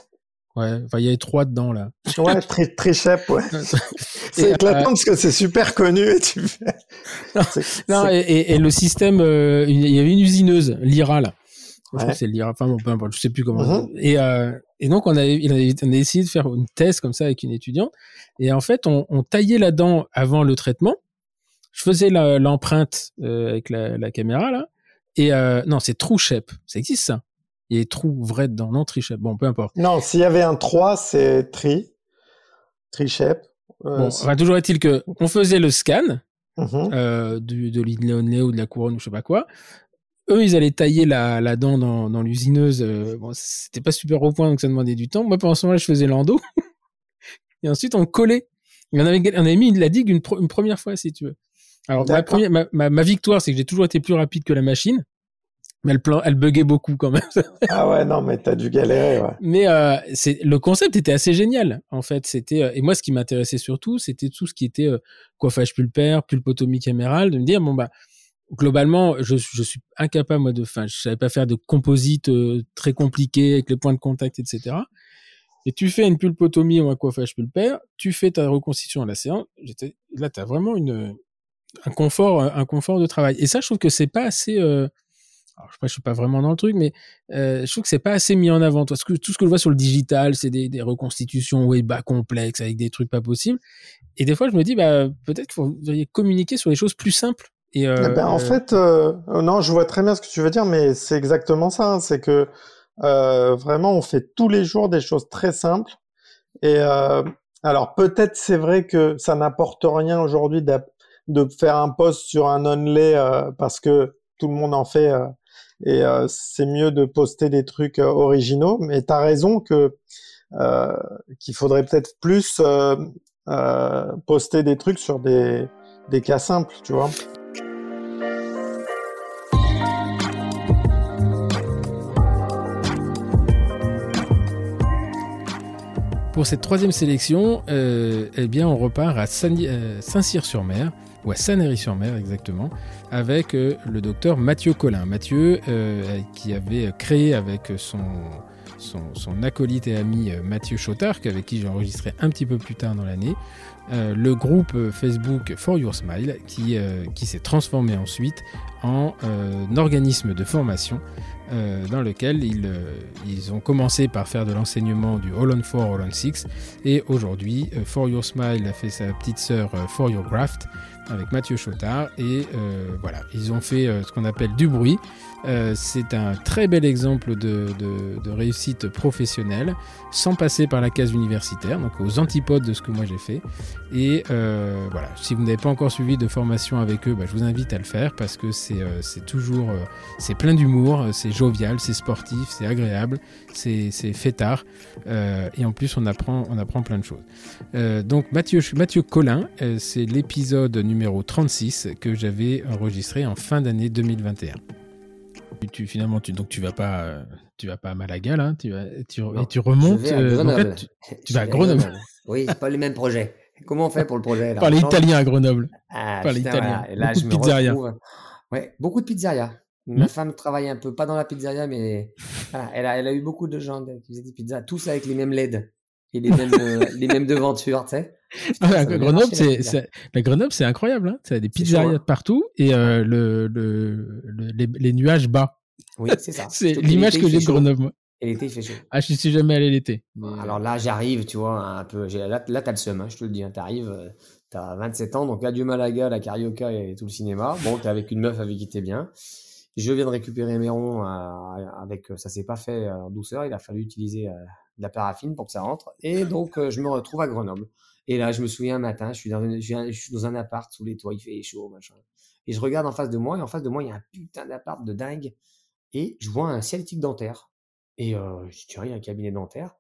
Ouais, enfin, il y avait trois dedans, là. Ouais, très, très chep, ouais. c'est éclatant euh, parce que c'est super connu et tu fais... Non, et, le système, euh, il y avait une usineuse, l'IRA, là. Je crois que c'est l'IRA, enfin, bon, peu importe, je sais plus comment. Et, euh, et donc, on a, on a essayé de faire une thèse comme ça avec une étudiante. Et en fait, on, on taillait la dent avant le traitement. Je faisais l'empreinte euh, avec la, la, caméra, là. Et euh, non, c'est True Shape. Ça existe, ça il y a des trous vrais dedans, non Trichep. Bon, peu importe. Non, s'il y avait un 3, c'est Tri. Trichep. Euh, bon, enfin, toujours est-il que on faisait le scan mhm. euh, du, de l'idléonné ou de la couronne ou je sais pas quoi. Eux, ils allaient tailler la, la dent dans, dans l'usineuse. Euh, bon, c'était pas super au point, donc ça demandait du temps. Moi, pendant ce moment-là, je faisais l'endo. et ensuite, on collait. on avait, on avait mis la digue une, une première fois, si tu veux. Alors, ma, première, ma, ma, ma victoire, c'est que j'ai toujours été plus rapide que la machine mais elle, elle buguait beaucoup quand même. ah ouais, non, mais t'as dû galérer. Ouais. Mais euh, c'est le concept était assez génial. En fait, c'était euh, et moi ce qui m'intéressait surtout, c'était tout ce qui était euh, coiffage pulpaire, pulpotomie camérale, de me dire bon bah globalement, je, je suis incapable moi de, enfin, je savais pas faire de composite euh, très compliqué avec les points de contact, etc. Et tu fais une pulpotomie ou un coiffage pulpaire, tu fais ta reconstitution à la séance. Là, t'as vraiment une un confort, un confort de travail. Et ça, je trouve que c'est pas assez alors, je suis pas vraiment dans le truc, mais euh, je trouve que c'est pas assez mis en avant. Tout ce que, tout ce que je vois sur le digital, c'est des, des, reconstitutions web bas complexes avec des trucs pas possibles. Et des fois, je me dis, bah, peut-être qu'il faudrait communiquer sur des choses plus simples. Euh, eh ben, en euh, fait, euh, non, je vois très bien ce que tu veux dire, mais c'est exactement ça. Hein. c'est que euh, vraiment, on fait tous les jours des choses très simples. Et alors, peut-être c'est vrai que ça n'apporte rien aujourd'hui de faire un post sur un onlay parce que tout le monde en fait et euh, c'est mieux de poster des trucs euh, originaux. Mais tu as raison que euh, qu'il faudrait peut-être plus poster des trucs sur des, des cas simples, tu vois. Pour cette troisième sélection, eh bien, on repart à Saint-Cyr-sur-Mer, ou à Saint-Héry-sur-Mer exactement, avec euh, le docteur Mathieu Collin. Mathieu, euh, qui avait créé avec son, son, acolyte et ami euh, Mathieu Chotard, avec qui j'ai enregistré un petit peu plus tard dans l'année, le groupe Facebook For Your Smile, qui, qui s'est transformé ensuite en organisme de formation dans lequel ils, ils, ont commencé par faire de l'enseignement du All on 4, All on 6 et aujourd'hui For Your Smile a fait sa petite sœur For Your Graft avec Mathieu Chotard. Et euh, voilà, ils ont fait euh, ce qu'on appelle du bruit. Euh, c'est un très bel exemple de, réussite professionnelle, sans passer par la case universitaire, donc aux antipodes de ce que moi j'ai fait. Et voilà, si vous n'avez pas encore suivi de formation avec eux, bah, je vous invite à le faire parce que c'est c'est toujours, plein d'humour, c'est jovial, c'est sportif, c'est agréable, c'est fêtard. et en plus, on apprend, on apprend plein de choses. donc Mathieu, Mathieu Collin, c'est l'épisode numéro 36 que j'avais enregistré en fin d'année 2021. Tu, finalement, tu, donc tu vas pas, tu vas pas à Malaga là, tu vas, tu, et tu remontes. Euh, tu, vas à Grenoble. Oui, c'est pas le même projet. Comment on fait pour le projet Par l'italien à Grenoble. Ah, Par l'italien. Là, beaucoup je de pizzeria. Ouais, beaucoup de pizzeria. Ma hmm? femme travaille un peu, pas dans la pizzeria, mais elle, a, elle a eu beaucoup de gens qui faisaient des pizzas, tous avec les mêmes LED et les mêmes, euh, les mêmes devantures, tu sais. Ah, Grenoble, c'est, la Grenoble, c'est incroyable. Hein c'est des pizzerias de partout et euh, le, le, les, les, nuages bas. Oui, c'est ça. c'est l'image que j'ai de Grenoble. Et l'été, il fait chaud. Ah, je ne suis jamais allé l'été. Alors là, j'arrive, tu vois, un peu. Là, là t'as le seum, hein, je te le dis. Hein, t'arrives, euh, t'as 27 ans, donc adieu Malaga, la Carioca et tout le cinéma. Bon, t'es avec une meuf avec qui t'es bien. Je viens de récupérer mes ronds euh, avec. Ça s'est pas fait en douceur. Il a fallu utiliser de la paraffine pour que ça rentre. Et donc, je me retrouve à Grenoble. Et là, je me souviens un matin, je suis dans, dans un appart sous les toits, il fait chaud, machin. Et je regarde en face de moi, et en face de moi, il y a un putain d'appart de dingue. Et je vois un Celtic dentaire. Et euh, je dis, il y a un cabinet dentaire.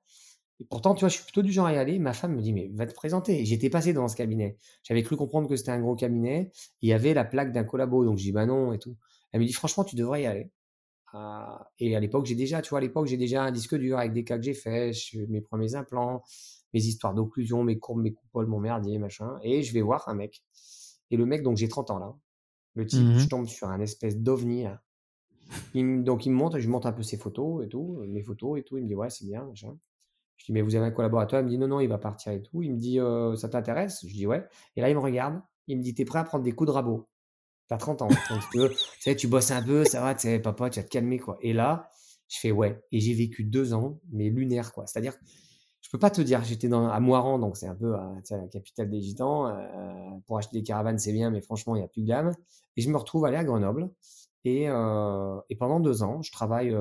Et pourtant, tu vois, je suis plutôt du genre à y aller. Ma femme me dit, mais va te présenter. J'étais passé dans ce cabinet. J'avais cru comprendre que c'était un gros cabinet. Il y avait la plaque d'un collabo. Donc je dis, bah non, et tout. Elle me dit, franchement, tu devrais y aller. Ah, et à l'époque, j'ai déjà, tu vois, à l'époque, j'ai déjà un disque dur avec des cas que j'ai fait, mes premiers implants mes histoires d'occlusion, mes courbes, mes coupoles, mon merdier, machin. Et je vais voir un mec. Et le mec, donc j'ai 30 ans là. Le type, je mmh tombe sur un espèce d'ovni là. donc il me montre, je montre un peu ses photos et tout, mes photos et tout. Il me dit ouais, c'est bien, machin. Je dis, mais vous avez un collaborateur? Il me dit, non, non, il va partir et tout. Il me dit, euh, ça t'intéresse? Je dis, ouais. Et là, il me regarde. Il me dit, t'es prêt à prendre des coups de rabot? T'as 30 ans. tu, sais, tu bosses un peu, ça va, tu sais, papa, tu vas te calmer, quoi. Et là, je fais, ouais. Et j'ai vécu deux ans, mais lunaire, quoi. C'est-à-dire, je peux pas te dire, j'étais à Moiran, donc c'est un peu euh, la capitale des Gitans. Euh, pour acheter des caravanes, c'est bien, mais franchement, il n'y a plus de gamme. Et je me retrouve aller à Grenoble. Et, euh, et pendant deux ans, je travaille,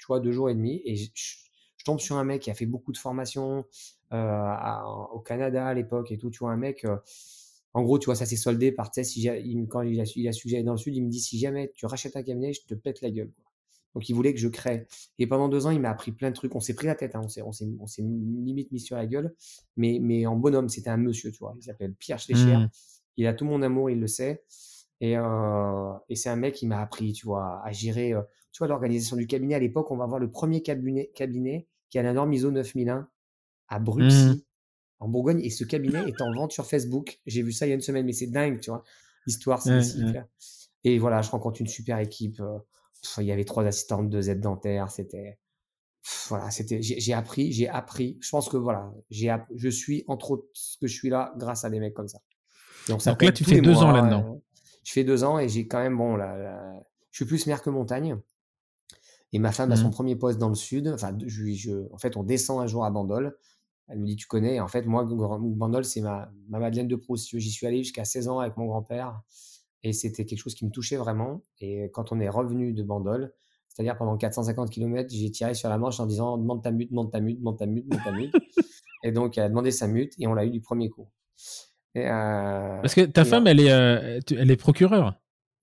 tu vois, deux jours et demi. Et je, je, tombe sur un mec qui a fait beaucoup de formations au Canada à l'époque et tout. Tu vois, un mec, en gros, tu vois, ça s'est soldé par, tu sais, si quand il a, il a suggéré dans le sud, il me dit, si jamais tu rachètes un cabinet, je te pète la gueule. Quoi. Donc, il voulait que je crée. Et pendant deux ans, il m'a appris plein de trucs. On s'est pris la tête, hein. on s'est, on s'est, on s'est limite mis sur la gueule. Mais, mais en bonhomme, c'était un monsieur, tu vois. Il s'appelle Pierre Schlecher. Mmh. Il a tout mon amour, il le sait. Et, euh, et c'est un mec qui m'a appris, tu vois, à gérer, euh, tu vois, l'organisation du cabinet. À l'époque, on va voir le premier cabinet, cabinet qui a la norme ISO 9001 à Bruxelles, mmh. En Bourgogne. Et ce cabinet est en vente sur Facebook. J'ai vu ça il y a une semaine, mais c'est dingue, tu vois. L'histoire, c'est mmh, Et voilà, je rencontre une super équipe. Euh, il y avait trois assistantes, deux aides dentaires. C'était, voilà, c'était, j'ai appris, j'ai appris. Je pense que voilà, j'ai, je suis entre autres ce que je suis là grâce à des mecs comme ça. Donc, ça là, tu fais deux ans là-dedans. Euh, je fais deux ans et j'ai quand même bon là, je suis plus mer que montagne. Et ma femme a son mmh. premier poste dans le sud. Enfin, je, en fait, on descend un jour à Bandol. Elle me dit, tu connais? en fait, moi, Bandol, c'est ma, ma Madeleine de Proust. J'y suis allé jusqu'à 16 ans avec mon grand-père. Et c'était quelque chose qui me touchait vraiment. Et quand on est revenu de Bandol, c'est-à-dire pendant 450 km, j'ai tiré sur la manche en disant demande ta mute, demande ta mute, demande ta mute, demande ta mute. et donc, elle a demandé sa mute et on l'a eu du premier coup. Et, euh, Parce que ta femme, elle est, euh, elle est procureure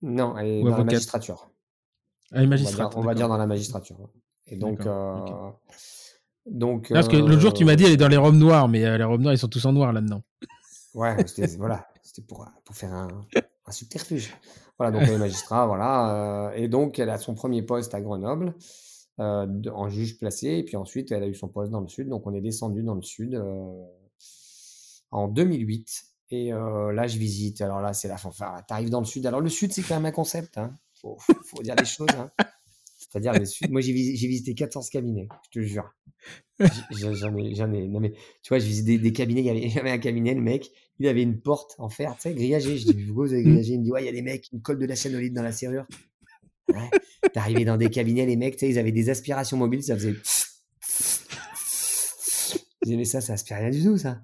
Non, elle est dans la magistrature. Elle est magistrature. On, va dire, dans la magistrature. Et donc. Euh, donc parce que l'autre jour, tu m'as dit elle est dans les robes noires, mais les robes noires, ils sont tous en noir là-dedans. Ouais, voilà, c'était pour, pour faire un, un subterfuge. Voilà, donc elle est magistrat, voilà. Euh, et donc, elle a son premier poste à Grenoble euh, en juge placé. Et puis ensuite, elle a eu son poste dans le sud. Donc, on est descendu dans le sud euh, en 2008. Et là, je visite. Alors là, c'est la fanfare. Tu arrives dans le sud. Alors, le sud, c'est quand même un concept. Hein. Faut, faut, dire les choses. Hein. C'est-à-dire, moi, j'ai visité 14 cabinets, je te jure. J'en ai, j'en ai, non mais, tu vois, je visite des, cabinets, il y, avait, avait, un cabinet, le mec, il avait une porte en fer, tu sais, grillagée. Je dis, pourquoi vous avez grillagé? Il me dit, ouais, il y a des mecs qui me collent de la chaîne dans la serrure. Ouais. T'arrivais dans des cabinets, les mecs, tu sais, ils avaient des aspirations mobiles, ça faisait. Je mais ça, ça aspire rien du tout, ça.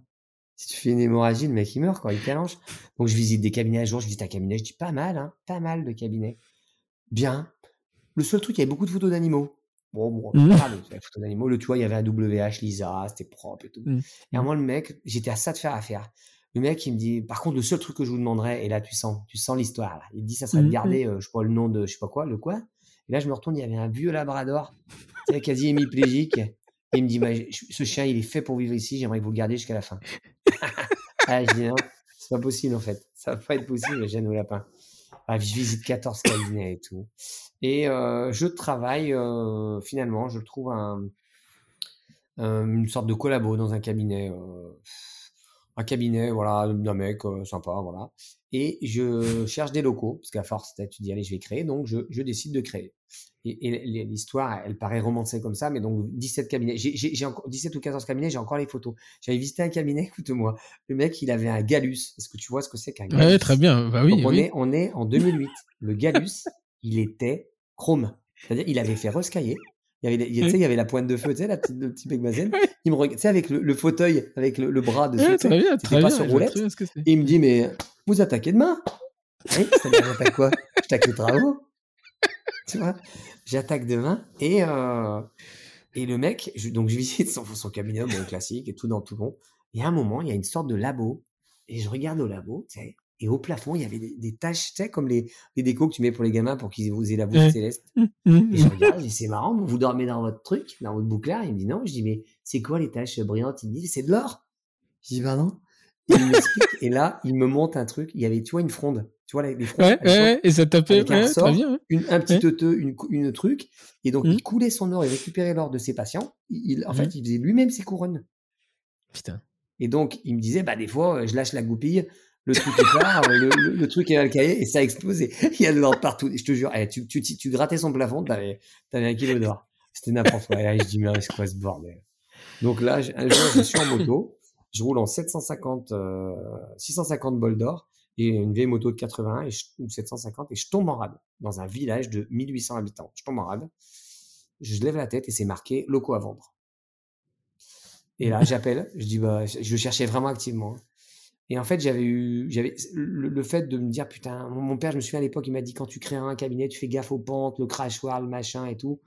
Si tu fais une hémorragie, le mec, il meurt, quoi, il calanche. Donc, je visite des cabinets un jour, je visite un cabinet, je dis, pas mal, hein, pas mal de cabinets. Bien, le seul truc, il y avait beaucoup de photos d'animaux. Bon, bon, mmh. les photos d'animaux. Le, tu vois, il y avait un WH, Lisa, c'était propre et tout. Mmh. Et à moi, le mec, j'étais à ça de faire affaire. Le mec, il me dit, par contre, le seul truc que je vous demanderais, et là, tu sens, tu sens l'histoire, là. Il me dit, ça serait de mmh. garder, euh, je sais pas, le nom de, je sais pas quoi, le quoi. Et là, je me retourne, il y avait un vieux labrador, quasi hémiplégique. Et il me dit, ce chien, il est fait pour vivre ici, j'aimerais que vous le gardiez jusqu'à la fin. ah, je dis, non, c'est pas possible, en fait. Ça va pas être possible, j'ai nos lapins. Ah, je visite 14 cabinets et tout. Et euh, je travaille, euh, finalement, je trouve un, une sorte de collabo dans un cabinet. Un cabinet, voilà, d'un mec sympa, voilà. Et je cherche des locaux, parce qu'à force, tu dis, allez, je vais créer, donc je, je décide de créer. Et, l'histoire, elle paraît romancée comme ça, mais donc 17 cabinets, j'ai encore 17 ou 14 cabinets, j'ai encore les photos. J'avais visité un cabinet, écoute-moi, le mec, il avait un Galus. Est-ce que tu vois ce que c'est qu'un Galus Ouais, très bien, bah oui. on, Est, on est en 2008. Le Galus, il était chrome. C'est-à-dire, il avait fait rescailler. Il y avait, il, il y avait la pointe de feu, tu sais, la petite, le petit Il me regarde, tu sais, avec le, fauteuil, avec le, bras dessus. Ouais, très bien, très pas sur roulette. Et il me dit, mais vous attaquez demain? Oui, ça j'attaque quoi J'attaque les travaux. tu vois? J'attaque demain et, euh, et le mec, je, donc je visite son, son cabinet, bon, classique et tout dans tout bon. Et à un moment, il y a une sorte de labo et je regarde au labo, tu sais, et au plafond, il y avait des, des taches, tu sais, comme les, les décos que tu mets pour les gamins pour qu'ils aient la bouche céleste. Mmh, mmh, et je mmh. regarde, je dis, c'est marrant, vous dormez dans votre truc, dans votre bouclard. Il me dit non. Je dis, mais c'est quoi les taches brillantes? Il me dit, c'est de l'or. Je dis, bah non. il m'explique, et là, il me monte un truc. Il y avait, tu vois, une fronde. Tu vois, les, frondes. Ouais, ouais, et ça tapait, ouais, très bien. Une, un petit teuteux, une, une truc. Et donc, il coulait son or et récupérait l'or de ses patients. Il, en fait, il faisait lui-même ses couronnes. Putain. Et donc, il me disait, bah, des fois, je lâche la goupille le truc est part, le, le, truc est cahier et ça a explosé. Il y a de l'or partout. Je te jure, eh, tu, tu, tu, grattais son plafond, t'avais, avais un kilo d'or. C'était n'importe quoi. Là, je dis, mais c'est quoi ce bordel? Donc là, un jour, je suis en moto, je roule en 750, 650 bols d'or et une vieille moto de 80 et ou 750 et je tombe en rade dans un village de 1800 habitants. Je tombe en rade, je lève la tête et c'est marqué locaux à vendre. Et là, j'appelle, je dis bah, je cherchais vraiment activement. Et en fait, j'avais eu, j'avais le, fait de me dire putain, mon, père, je me souviens à l'époque, il m'a dit quand tu crées un cabinet, tu fais gaffe aux pentes, le crachoir, le machin et tout.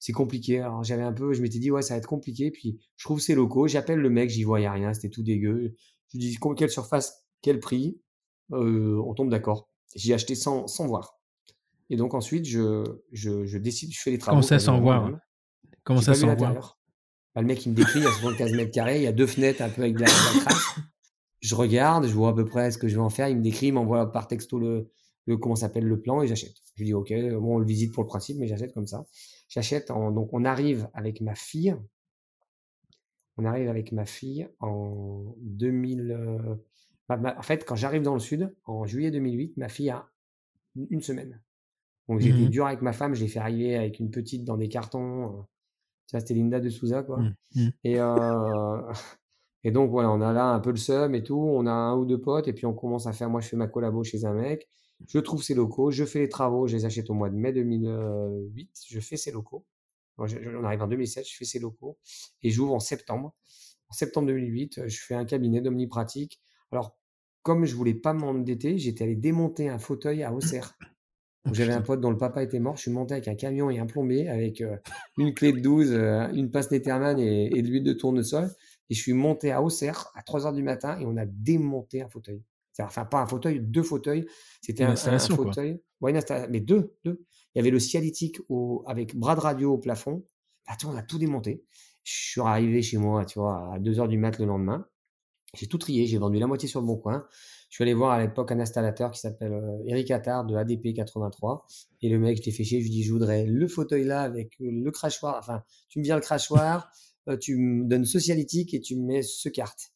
C'est compliqué. Alors j'avais un peu, je m'étais dit ouais, ça va être compliqué. Puis je trouve ces locaux, j'appelle le mec, j'y voyais rien, c'était tout dégueu. Je lui dis quelle surface, quel prix, euh, on tombe d'accord. J'ai acheté sans, sans voir. Et donc ensuite, je, je, je décide, je fais les travaux. Comment ça sans voir? Comment ça sans voir? bah, Le mec il me décrit, il y a 75 mètres carrés, il y a deux fenêtres un peu avec de la, crasse. Je regarde, je vois à peu près ce que je vais en faire. Il me décrit, il m'envoie par texto le, le comment s'appelle le plan et j'achète. Je lui dis ok, bon on le visite pour le principe, mais j'achète comme ça. J'achète. Donc on arrive avec ma fille. On arrive avec ma fille en 2000. Bah, en fait, quand j'arrive dans le sud, en juillet 2008, ma fille a une semaine. Donc j'ai été mmh dur avec ma femme, je l'ai fait arriver avec une petite dans des cartons. Euh, ça, c'était Linda de Souza, quoi. Mmh, mmh. Et, euh, et donc, voilà, on a là un peu le seum et tout. On a un ou deux potes, et puis on commence à faire. Moi, je fais ma collabo chez un mec. Je trouve ses locaux, je fais les travaux, je les achète au mois de mai 2008. Je fais ses locaux. On arrive en 2007, je fais ses locaux. Et j'ouvre en septembre. En septembre 2008, je fais un cabinet d'omnipratique alors, comme je voulais pas m'endetter, j'étais allé démonter un fauteuil à Auxerre. Oh, j'avais un pote dont le papa était mort. Je suis monté avec un camion et un plombier, avec euh, une clé de 12, euh, une passe Netterman et, de l'huile de tournesol. Et je suis monté à Auxerre à 3 heures du matin et on a démonté un fauteuil. Enfin, pas un fauteuil, deux fauteuils. C'était un, fauteuil. mais deux, deux. Il y avait le cialytique au, avec bras de radio au plafond. Attends, on a tout démonté. Je suis arrivé chez moi, tu vois, à 2 heures du mat le lendemain. J'ai tout trié, j'ai vendu la moitié sur le bon coin. Je suis allé voir à l'époque un installateur qui s'appelle euh, Eric Attard de ADP 83. Et le mec, je l'ai fait chier, je lui dis, je voudrais le fauteuil là avec le crachoir. Enfin, tu me viens le crachoir, tu me donnes socialytique et tu me mets ce carte.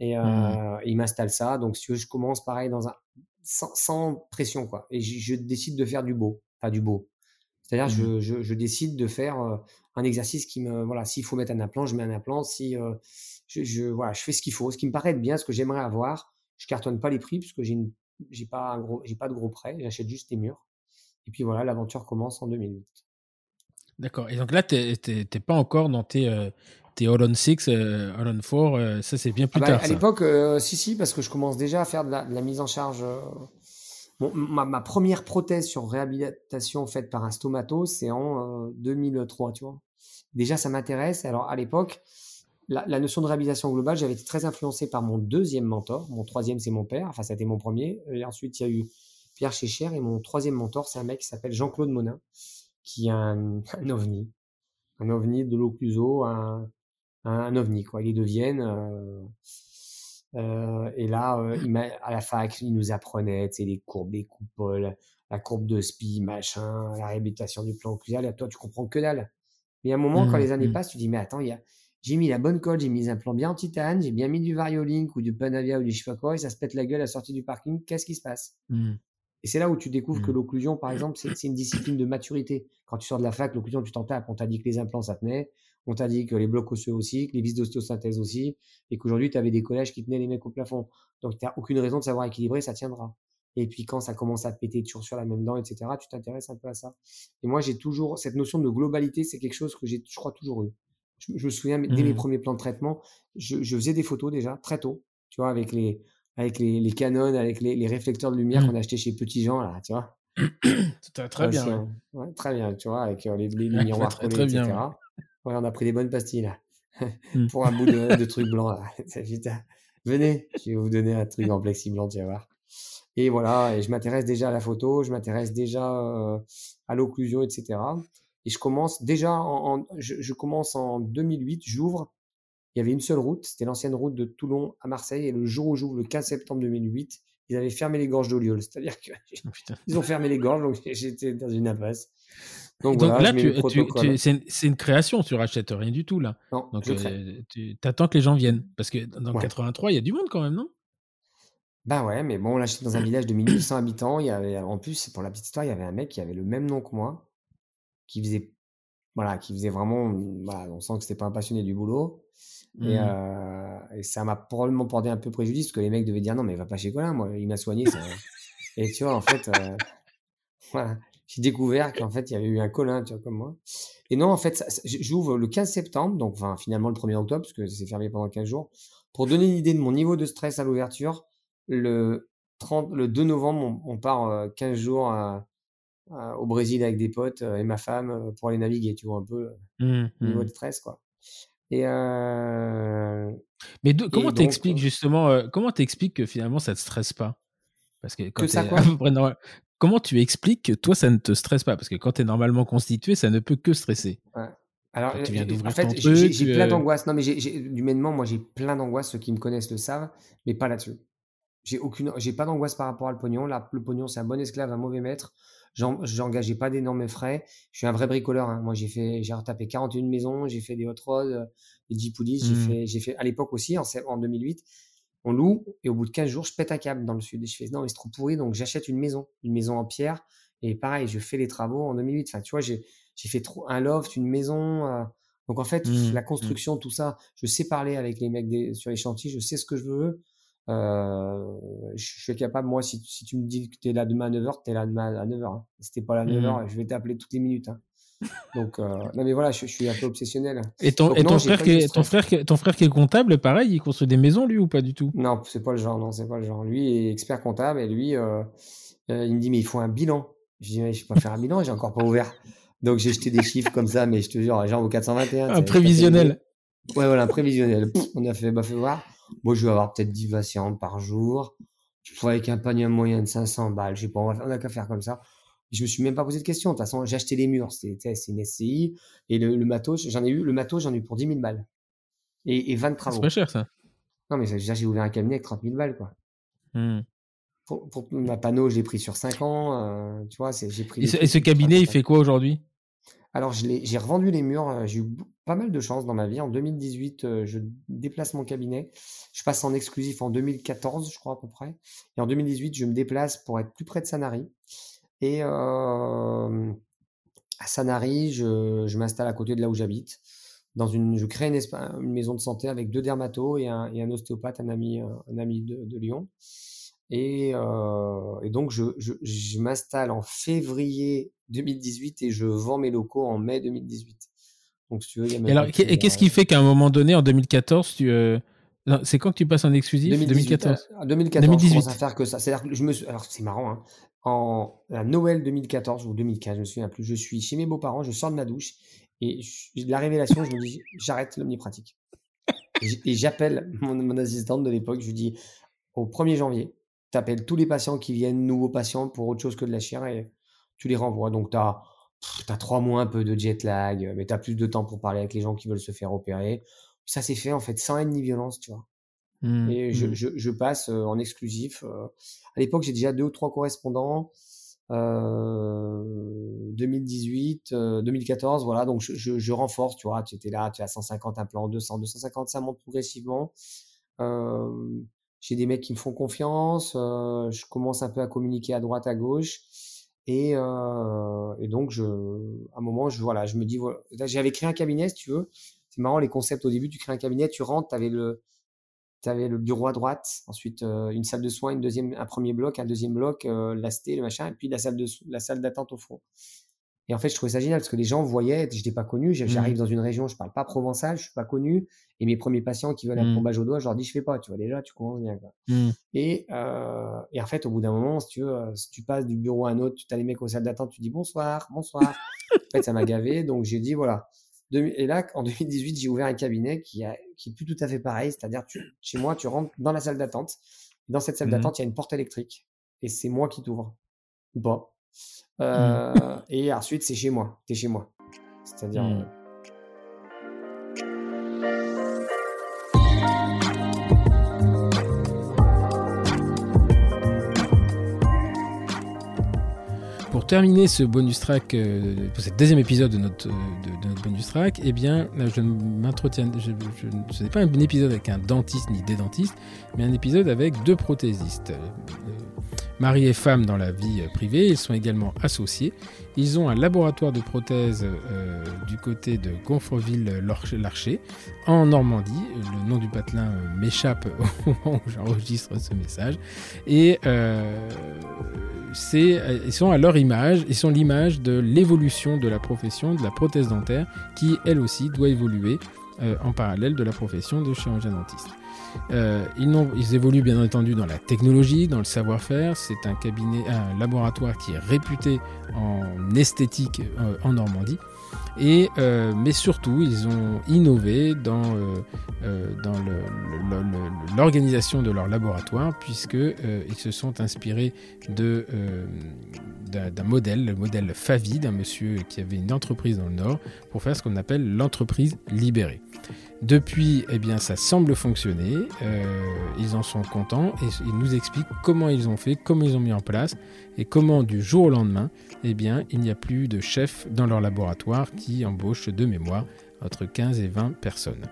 Et mmh. il m'installe ça. Donc, si je commence pareil dans un, sans, pression, quoi. Et je, décide de faire du beau, pas du beau. C'est-à-dire, je, mmh. je, décide de faire un exercice qui me, voilà, s'il faut mettre un implant, je mets un implant. Si, je, voilà, je fais ce qu'il faut, ce qui me paraît être bien, ce que j'aimerais avoir. Je cartonne pas les prix parce que j'ai j'ai pas un gros, j'ai pas de gros prêts, j'achète juste des murs. Et puis voilà, l'aventure commence en 2008. D'accord. Et donc là, tu n'es pas encore dans tes, euh, tes All on 6, euh, All on 4, euh, ça c'est bien plus ah bah, tard. À l'époque, si, si, parce que je commence déjà à faire de la, mise en charge. Bon, ma, ma, première prothèse sur réhabilitation faite par un stomato, c'est en 2003, tu vois. Déjà, ça m'intéresse. Alors à l'époque, la, notion de réhabilitation globale, j'avais été très influencé par mon deuxième mentor. Mon troisième, c'est mon père. Enfin, ça a été mon premier. Et ensuite, il y a eu Pierre Chécher. Et mon troisième mentor, c'est un mec qui s'appelle Jean-Claude Monin, qui est un, ovni. Un ovni de l'Occluso, un, un, ovni, quoi. Il est de Vienne. Euh, euh, et là, euh, il à la fac, il nous apprenait, tu les courbes des coupoles, la courbe de SPI, machin, la réhabilitation du plan occlusal. Et toi, tu comprends que dalle. Mais à un moment, quand mmh, les années mmh. passent, tu dis, mais attends, il y a, j'ai mis la bonne colle, j'ai mis un plan bien en titane, j'ai bien mis du Variolink ou du Panavia ou du je sais pas quoi, et ça se pète la gueule à la sortie du parking. Qu'est-ce qui se passe? Mmh. Et c'est là où tu découvres que mmh. l'occlusion, par exemple, c'est une discipline de maturité. Quand tu sors de la fac, l'occlusion, tu t'en tapes. On t'a dit que les implants, ça tenait. On t'a dit que les blocs osseux aussi, que les vis d'ostéosynthèse aussi, et qu'aujourd'hui, tu avais des collèges qui tenaient les mecs au plafond. Donc, tu n'as aucune raison de savoir équilibrer, ça tiendra. Et puis, quand ça commence à péter toujours sur la même dent, etc., tu t'intéresses un peu à ça. Et moi, j'ai toujours, cette notion de globalité, c'est quelque chose que j'ai, je crois, toujours eu je, me souviens, dès mes mmh. premiers plans de traitement, je, faisais des photos déjà, très tôt, tu vois, avec les, avec les, les canons, avec les, les, réflecteurs de lumière mmh. qu'on a acheté chez Petit Jean, là, tu vois. Très, très bien. Ouais. très bien, tu vois, avec euh, les, les, miroirs très, très, etc. Bien, ouais. on a pris des bonnes pastilles, là, mmh. pour un bout de, de truc blanc, là. Venez, je vais vous donner un truc en plexi blanc, tu vas voir. Et voilà, et je m'intéresse déjà à la photo, je m'intéresse déjà euh, à l'occlusion, etc. Et je commence déjà, en, je, commence en 2008, j'ouvre. Il y avait une seule route, c'était l'ancienne route de Toulon à Marseille. Et le jour où j'ouvre, le 15 septembre 2008, ils avaient fermé les gorges d'Oliol. C'est-à-dire qu'ils oh, ont fermé les gorges, donc j'étais dans une impasse. Donc, là, c'est une, création, tu rachètes rien du tout là. Non, donc euh, tu attends que les gens viennent. Parce que dans le 83, il y a du monde quand même, non? Bah ouais, mais bon, là, j'étais dans un village de 1800 habitants. Il y avait, en plus, pour la petite histoire, il y avait un mec qui avait le même nom que moi qui faisait voilà, qui faisait vraiment, voilà, on sent que c'était pas un passionné du boulot. Et, mmh. euh, et, ça m'a probablement porté un peu préjudice parce que les mecs devaient dire non, mais va pas chez Colin, moi, il m'a soigné. Ça... et tu vois, en fait, euh, voilà, j'ai découvert qu'en fait, il y avait eu un Colin, tu vois, comme moi. Et non, en fait, j'ouvre le 15 septembre, donc enfin, finalement le 1er octobre, parce que c'est fermé pendant 15 jours. Pour donner une idée de mon niveau de stress à l'ouverture, le, 30, le 2 novembre, on, part 15 euh, jours au Brésil avec des potes et ma femme pour aller naviguer, tu vois, un peu le mmh, niveau mmh. de stress, quoi. Et euh... Mais comment t'expliques justement, euh, comment t'expliques que finalement ça te stresse pas? Parce que, quand ça quoi? Comment tu expliques que toi ça ne te stresse pas? Parce que quand tu es normalement constitué, ça ne peut que stresser. Ouais. Alors, tu viens en fait, j'ai plein d'angoisse. Non, mais humainement, moi, j'ai plein d'angoisse. Ceux qui me connaissent le savent, mais pas là-dessus. J'ai aucune, j'ai pas d'angoisse par rapport au pognon. Là, le pognon, c'est un bon esclave, un mauvais maître. J'engageais pas d'énormes frais. Je suis un vrai bricoleur. Hein. Moi, j'ai fait, j'ai retapé 41 maisons, j'ai fait des hot rods, euh, des Jeep j'ai mmh. fait, j'ai fait à l'époque aussi en, en 2008. On loue et au bout de 15 jours, je pète un câble dans le sud. Et je fais non, mais c'est trop pourri, donc j'achète une maison, une maison en pierre. Et pareil, je fais les travaux en 2008. Enfin, tu vois, j'ai, j'ai fait trop, un loft, une maison. Euh. donc en fait, mmh. la mmh. construction, tout ça, je sais parler avec les mecs des, sur les chantiers, je sais ce que je veux. Euh, je suis capable, moi, si, si, tu me dis que tu es là demain à 9h, tu es là demain à 9h. Hein. Si t'es pas là à 9h, mmh. je vais t'appeler toutes les minutes. Hein. Donc, euh, non, mais voilà, je, suis un peu obsessionnel. Et ton, et ton, frère, qui est, ton, frère, ton frère qui est comptable, pareil, il construit des maisons, lui, ou pas du tout? Non, c'est pas le genre, non, c'est pas le genre. Lui est expert comptable et lui, euh, euh il me dit, mais il faut un bilan. Je dis, mais je peux pas faire un bilan, j'ai encore pas ouvert. Donc, j'ai jeté des chiffres comme ça, mais je te jure, genre au 421. Un prévisionnel. Ouais, voilà, un prévisionnel. on a fait, bah, fait voir. Moi, je vais avoir peut-être 10 patients par jour. Je pourrais avec un panier moyen de 500 balles. Je sais pas, on a qu'à faire comme ça. Je me suis même pas posé de question. De toute façon, j'ai acheté les murs. C'était, c'est une SCI. Et le, matos, j'en ai eu, le matos, j'en ai eu pour 10 000 balles. Et, et 20 travaux. C'est pas cher, ça. Non, mais déjà, j'ai ouvert un cabinet avec 30 000 balles, quoi. Mmh. Pour, ma panneau, je l'ai pris sur 5 ans. Euh, tu vois, j'ai pris. Et ce, cabinet, il fait quoi aujourd'hui? Alors, j'ai revendu les murs. Euh, j'ai eu pas mal de chance dans ma vie. En 2018, euh, je déplace mon cabinet. Je passe en exclusif en 2014, je crois à peu près. Et en 2018, je me déplace pour être plus près de Sanary. Et euh, à Sanary, je, m'installe à côté de là où j'habite. Dans une, je crée une, maison de santé avec deux dermatos et un, ostéopathe, un ami, un ami de, Lyon. Et, donc, je, je m'installe en février 2018 et je vends mes locaux en mai 2018. Donc, si tu veux, il y a et, et qu'est-ce qui fait qu'à un moment donné, en 2014, tu. Euh, c'est quand que tu passes en exclusif? 2014. 2014, 2018. je commence à faire que ça. C'est-à-dire que je me suis... Alors, c'est marrant, hein. En à Noël 2014 ou 2015, je me souviens plus, je suis chez mes beaux-parents, je sors de ma douche et la révélation, je me dis, j'arrête l'omnipratique. et j'appelle mon, mon, assistante de l'époque, je lui dis, au 1er janvier, tu appelles tous les patients qui viennent, nouveaux patients, pour autre chose que de la chire et tu les renvoies. Donc, tu as, trois mois un peu de jet lag, mais tu as plus de temps pour parler avec les gens qui veulent se faire opérer. Ça s'est fait en fait sans haine ni violence, tu vois. Mmh, et je, mmh. je, je, passe euh, en exclusif. Euh. À l'époque, j'ai déjà deux ou trois correspondants. Euh, 2018, 2014, euh, voilà. Donc, je, je, je, renforce, tu vois. Tu étais là, tu as 150 implants, 200, 250, ça monte progressivement. j'ai des mecs qui me font confiance. je commence un peu à communiquer à droite, à gauche. Et, euh, et, donc, je, à un moment, je, voilà, je me dis, j'avais créé un cabinet, si tu veux. C'est marrant, les concepts au début, tu crées un cabinet, tu rentres, tu avais le, le bureau à droite, ensuite euh, une salle de soins, une deuxième, un premier bloc, un deuxième bloc, euh, le machin, et puis la salle la salle d'attente au fond. Et en fait, je trouvais ça génial parce que les gens voyaient, je n'étais pas connu, j'arrive mmh. dans une région, je parle pas provençal, je suis pas connu, et mes premiers patients qui veulent un mmh. au doigt, je leur dis je fais pas, tu vois déjà, tu commences bien. Quoi. Mmh. Et, euh, et en fait, au bout d'un moment, si tu veux, euh, si tu passes du bureau à un autre, tu as les mecs aux salles d'attente, tu dis bonsoir, bonsoir. en fait, ça m'a gavé, donc j'ai dit voilà. Et là, en 2018, j'ai ouvert un cabinet qui, a, qui est plus tout à fait pareil, c'est-à-dire chez moi, tu rentres dans la salle d'attente. Dans cette salle d'attente, il y a une porte électrique, et c'est moi qui t'ouvre ou pas. Mmh. Euh, et ensuite, c'est chez moi. T'es chez moi. C'est-à-dire. Mmh. Terminer ce bonus track, euh, pour ce deuxième épisode de notre, de, notre bonus track, eh bien, je m'entretiens. Ce n'est pas un épisode avec un dentiste ni des dentistes, mais un épisode avec deux prothésistes. Mari et femme dans la vie privée, ils sont également associés. Ils ont un laboratoire de prothèses euh, du côté de Gonfreville-Larcher, en Normandie. Le nom du patelin euh, m'échappe au moment où j'enregistre ce message. Et euh, ils sont à leur image, ils sont l'image de l'évolution de la profession de la prothèse dentaire, qui elle aussi doit évoluer en parallèle de la profession de chirurgien dentiste. Euh, ils, évoluent bien entendu dans la technologie, dans le savoir-faire. C'est un un laboratoire qui est réputé en esthétique euh, en Normandie. Et, euh, mais surtout, ils ont innové dans, dans l'organisation de leur laboratoire, puisqu'ils se sont inspirés d'un modèle, le modèle Favi, d'un monsieur qui avait une entreprise dans le Nord, pour faire ce qu'on appelle l'entreprise libérée. Depuis, eh bien, ça semble fonctionner. Euh, ils en sont contents et ils nous expliquent comment ils ont fait, comment ils ont mis en place et comment du jour au lendemain, eh bien, il n'y a plus de chef dans leur laboratoire qui embauche de mémoire entre 15 et 20 personnes.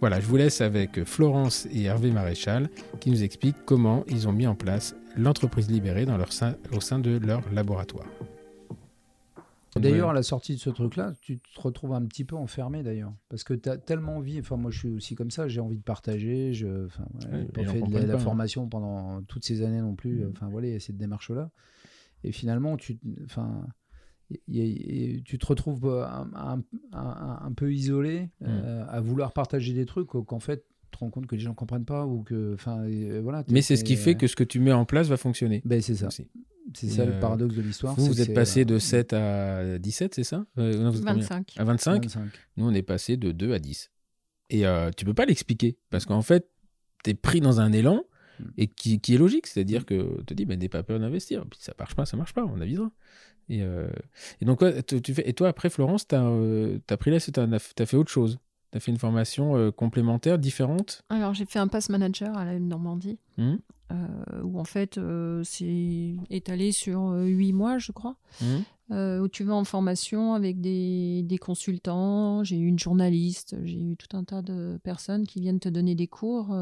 Voilà, je vous laisse avec Florence et Hervé Maréchal qui nous expliquent comment ils ont mis en place l'entreprise libérée dans leur au sein de leur laboratoire. D'ailleurs, à la sortie de ce truc-là, tu te retrouves un petit peu enfermé d'ailleurs. Parce que tu as tellement envie, enfin moi je suis aussi comme ça, j'ai envie de partager, je enfin, pas fait de la, formation pendant toutes ces années non plus, mm. enfin voilà, cette démarche-là. Et finalement, tu, enfin, tu te retrouves un, un, peu isolé mm. euh, à vouloir partager des trucs qu'en fait, tu te rends compte que les gens comprennent pas ou que enfin voilà mais c'est ce qui fait que ce que tu mets en place va fonctionner ben c'est ça c'est ça le euh, paradoxe de l'histoire. Vous, vous êtes passé de 7 à 17, c'est ça? 25. À 25, Nous, on est passé de 2 à 10. Et euh, tu peux pas l'expliquer, parce qu'en fait, tu es pris dans un élan. Et qui, qui est logique, c'est-à-dire que tu te dis, ben, n'aie pas peur d'investir. Puis ça marche pas, ça marche pas, on avisera. Et, euh, et donc, tu fais, et toi, après, Florence, tu as, euh, as, pris là, tu as, as, fait autre chose tu as fait une formation complémentaire, différente? Alors, j'ai fait un pass manager à la Normandie. Mmh. Euh, où en fait euh, c'est étalé sur euh, huit mois, je crois, mmh. où tu vas en formation avec des, des consultants, j'ai eu une journaliste, j'ai eu tout un tas de personnes qui viennent te donner des cours.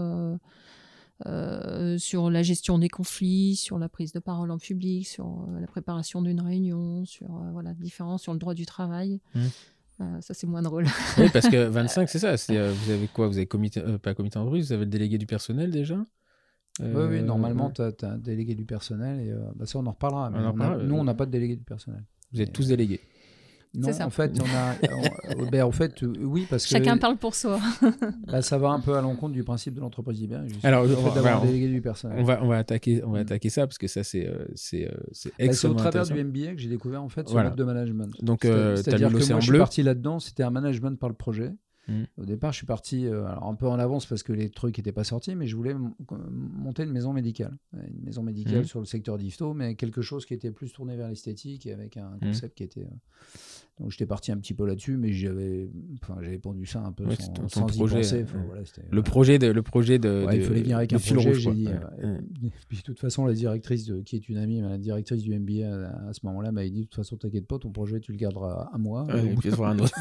Sur la gestion des conflits, sur la prise de parole en public, sur la préparation d'une réunion, sur voilà, différents, sur le droit du travail. Mmh. ça, c'est moins drôle. oui, parce que 25, c'est ça. vous avez quoi Vous avez comité, pas comité d'entreprise, vous avez le délégué du personnel déjà? Oui, oui, normalement, tu as, un délégué du personnel et euh, bah, ça, on en reparlera. nous, on n'a pas de délégué du personnel. Vous êtes tous délégués non, en fait, on a, euh, ben, en fait, euh, oui, parce que chacun parle pour soi. bah, ça va un peu à l'encontre du principe de l'entreprise libérée. Alors, on va, délégué du personnel. On va, on va attaquer, on va mm. attaquer ça parce que ça, c'est, c'est, c'est bah, C'est au travers du MBA que j'ai découvert en fait ce mode de management. Donc, c'est-à-dire que moi, je suis parti là-dedans. C'était un management par le projet. Mm. Au départ, je suis parti euh, un peu en avance parce que les trucs n'étaient pas sortis, mais je voulais monter une maison médicale. Une maison médicale mm. sur le secteur d'Ifto, mais quelque chose qui était plus tourné vers l'esthétique et avec un mm. concept qui était. Euh, donc j'étais parti un petit peu là-dessus, mais j'avais, enfin, j'avais pendu ça un peu sans, sans projet, penser. le projet de, le projet de. il fallait venir avec un projet. J'ai dit. Euh, puis de toute façon, la directrice de, qui est une amie, la directrice du MBA à, ce moment-là m'avait dit de toute façon, t'inquiète pas, ton projet, tu le garderas à moi. et puis, un autre.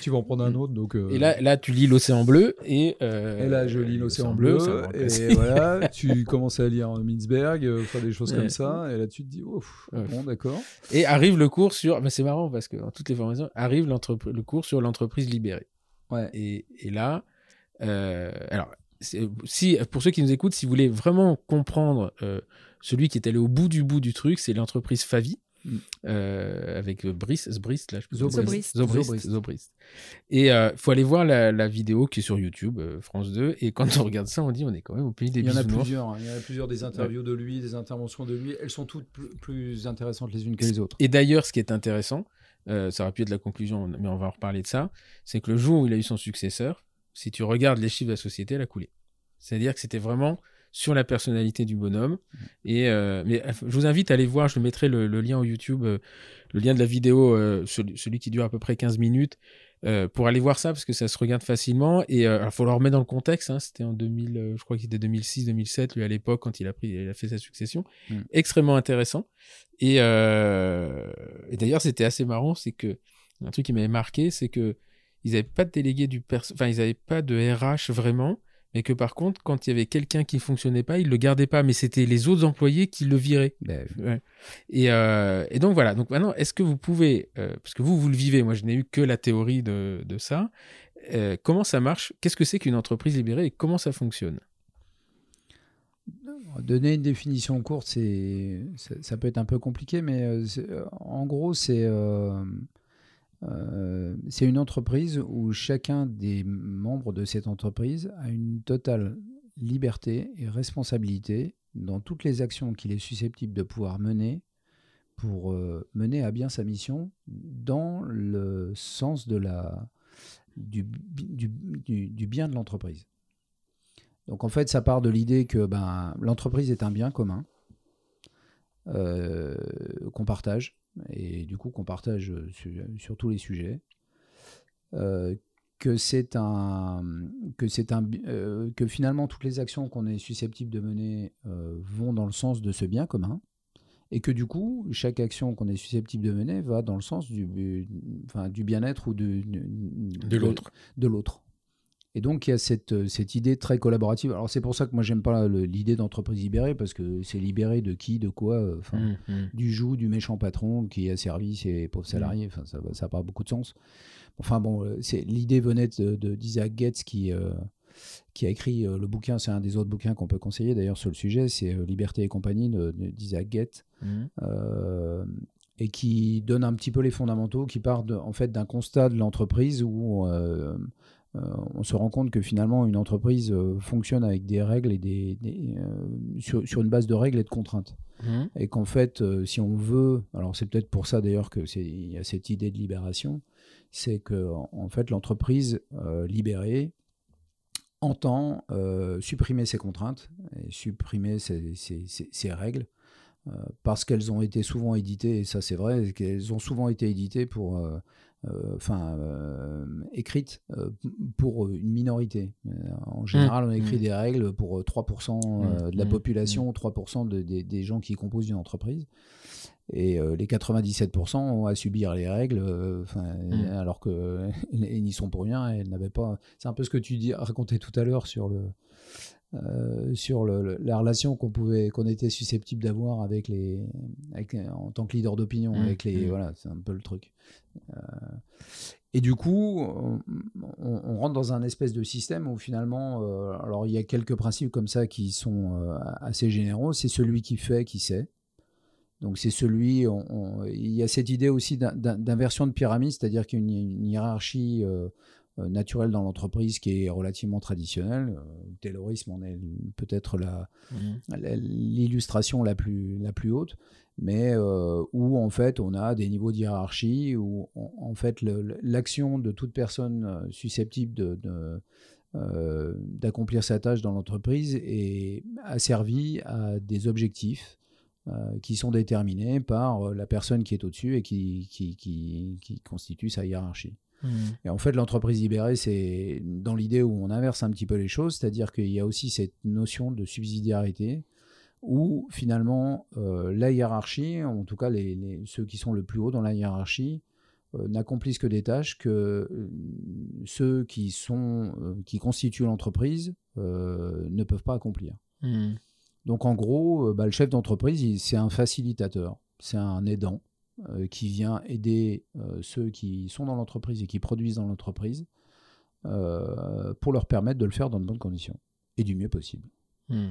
tu vas en prendre un autre. Donc, Et là, là, tu lis l'océan bleu et. et là, je lis l'océan bleu. et voilà, tu commences à lire Mintzberg, faire des choses comme ça. Et là, tu te dis, oh, bon, d'accord. Et arrive le cours sur. c'est marrant parce que toutes les formations arrive le cours sur l'entreprise libérée. Ouais. Et, et là, euh, alors, si, pour ceux qui nous écoutent, si vous voulez vraiment comprendre euh, celui qui est allé au bout du bout du truc, c'est l'entreprise Favi. Mm. Euh, avec Brice, Zbrist, là, je Zobrist. Zobrist. Zobrist. Et il euh, faut aller voir la, la, vidéo qui est sur YouTube, euh, France 2. Et quand on regarde ça, on dit on est quand même au pays des Il y en a plusieurs. Hein. Il y en a plusieurs des interviews de lui, des interventions de lui. Elles sont toutes plus, intéressantes les unes que les autres. Et d'ailleurs, ce qui est intéressant, ça aurait pu être la conclusion, mais on va en reparler de ça, c'est que le jour où il a eu son successeur, si tu regardes les chiffres de la société, elle a coulé. C'est-à-dire que c'était vraiment sur la personnalité du bonhomme. Et euh, mais euh, je vous invite à aller voir, je mettrai le, lien au YouTube, euh, le lien de la vidéo, celui, qui dure à peu près 15 minutes, pour aller voir ça parce que ça se regarde facilement. Et il faut le remettre dans le contexte. Hein, c'était en 2000, je crois qu'il était 2006-2007 lui à l'époque quand il a pris, il a fait sa succession. Mm. Extrêmement intéressant. Et, et d'ailleurs c'était assez marrant, c'est que un truc qui m'avait marqué, c'est que ils n'avaient pas de délégué du enfin ils n'avaient pas de RH vraiment mais que par contre, quand il y avait quelqu'un qui ne fonctionnait pas, il le gardait pas, mais c'était les autres employés qui le viraient. Ben, et, euh, et, donc voilà. Donc maintenant, est-ce que vous pouvez, euh, parce que vous vous le vivez, moi je n'ai eu que la théorie de, de ça. Euh, comment ça marche? Qu'est-ce que c'est qu'une entreprise libérée et comment ça fonctionne? Donner une définition courte, c'est, ça peut être un peu compliqué, mais en gros, c'est euh, c'est une entreprise où chacun des membres de cette entreprise a une totale liberté et responsabilité dans toutes les actions qu'il est susceptible de pouvoir mener pour euh, mener à bien sa mission dans le sens du, bien de l'entreprise. Donc en fait, ça part de l'idée que ben, l'entreprise est un bien commun euh, qu'on partage et du coup qu'on partage euh, sur, tous les sujets. Euh, que c'est un que c'est un euh, que finalement toutes les actions qu'on est susceptible de mener vont dans le sens de ce bien commun. Et que du coup chaque action qu'on est susceptible de mener va dans le sens du enfin, du bien-être ou de de l'autre. de l'autre et donc, il y a cette, euh, cette idée très collaborative. Alors, c'est pour ça que moi, j'aime pas l'idée d'entreprise libérée, parce que c'est libéré de qui, de quoi euh, mmh, mmh. Du joug, du méchant patron qui a servi ses pauvres mmh. salariés. Enfin, ça n'a pas beaucoup de sens. Enfin, bon, euh, l'idée venait d'Isaac de, Getz qui, qui a écrit le bouquin, c'est un des autres bouquins qu'on peut conseiller d'ailleurs sur le sujet, c'est Liberté et compagnie d'Isaac Getz. et qui donne un petit peu les fondamentaux, qui part de, en fait d'un constat de l'entreprise où on se rend compte que finalement une entreprise euh, fonctionne avec des règles et des, euh, sur, une base de règles et de contraintes. Mmh. Et qu'en fait, si on veut, alors c'est peut-être pour ça d'ailleurs que c'est il y a cette idée de libération, c'est que en fait l'entreprise libérée entend supprimer ses contraintes et supprimer ses, règles parce qu'elles ont été souvent éditées, et ça c'est vrai, qu'elles ont souvent été éditées pour euh, enfin euh, écrite euh, pour une minorité. En général, on écrit mmh. des règles pour 3% mmh. de la mmh. population, 3% des gens qui composent une entreprise. Et les 97% ont à subir les règles, alors qu'elles n'y sont pour rien. Elles n'avaient pas. C'est un peu ce que tu dis, racontais tout à l'heure sur le euh, sur la relation qu'on pouvait, qu'on était susceptible d'avoir avec les, en tant que leader d'opinion, mmh, avec les, mmh. voilà, c'est un peu le truc. Euh, et du coup, on, rentre dans un espèce de système où finalement, euh, alors il y a quelques principes comme ça qui sont assez généraux. C'est celui qui fait, qui sait. Donc c'est celui, il y a cette idée aussi d'inversion de pyramide, c'est-à-dire qu'il y a une, hiérarchie euh, naturel dans l'entreprise qui est relativement traditionnel. Le euh, Taylorisme en est peut-être mmh. l'illustration la, plus, la plus haute, mais euh, où en fait on a des niveaux de hiérarchie, où en fait l'action de toute personne susceptible de, d'accomplir sa tâche dans l'entreprise est asservie à des objectifs qui sont déterminés par la personne qui est au-dessus et qui, qui, qui, qui, constitue sa hiérarchie. Mmh. Et en fait, l'entreprise libérée, c'est dans l'idée où on inverse un petit peu les choses, c'est-à-dire qu'il y a aussi cette notion de subsidiarité où finalement euh, la hiérarchie, en tout cas les, ceux qui sont le plus haut dans la hiérarchie, euh, n'accomplissent que des tâches que euh, ceux qui, sont, qui constituent l'entreprise ne peuvent pas accomplir. Mmh. Donc en gros, bah, le chef d'entreprise, c'est un facilitateur, c'est un aidant. Euh, qui vient aider euh, ceux qui sont dans l'entreprise et qui produisent dans l'entreprise euh, pour leur permettre de le faire dans de bonnes conditions et du mieux possible. Hmm.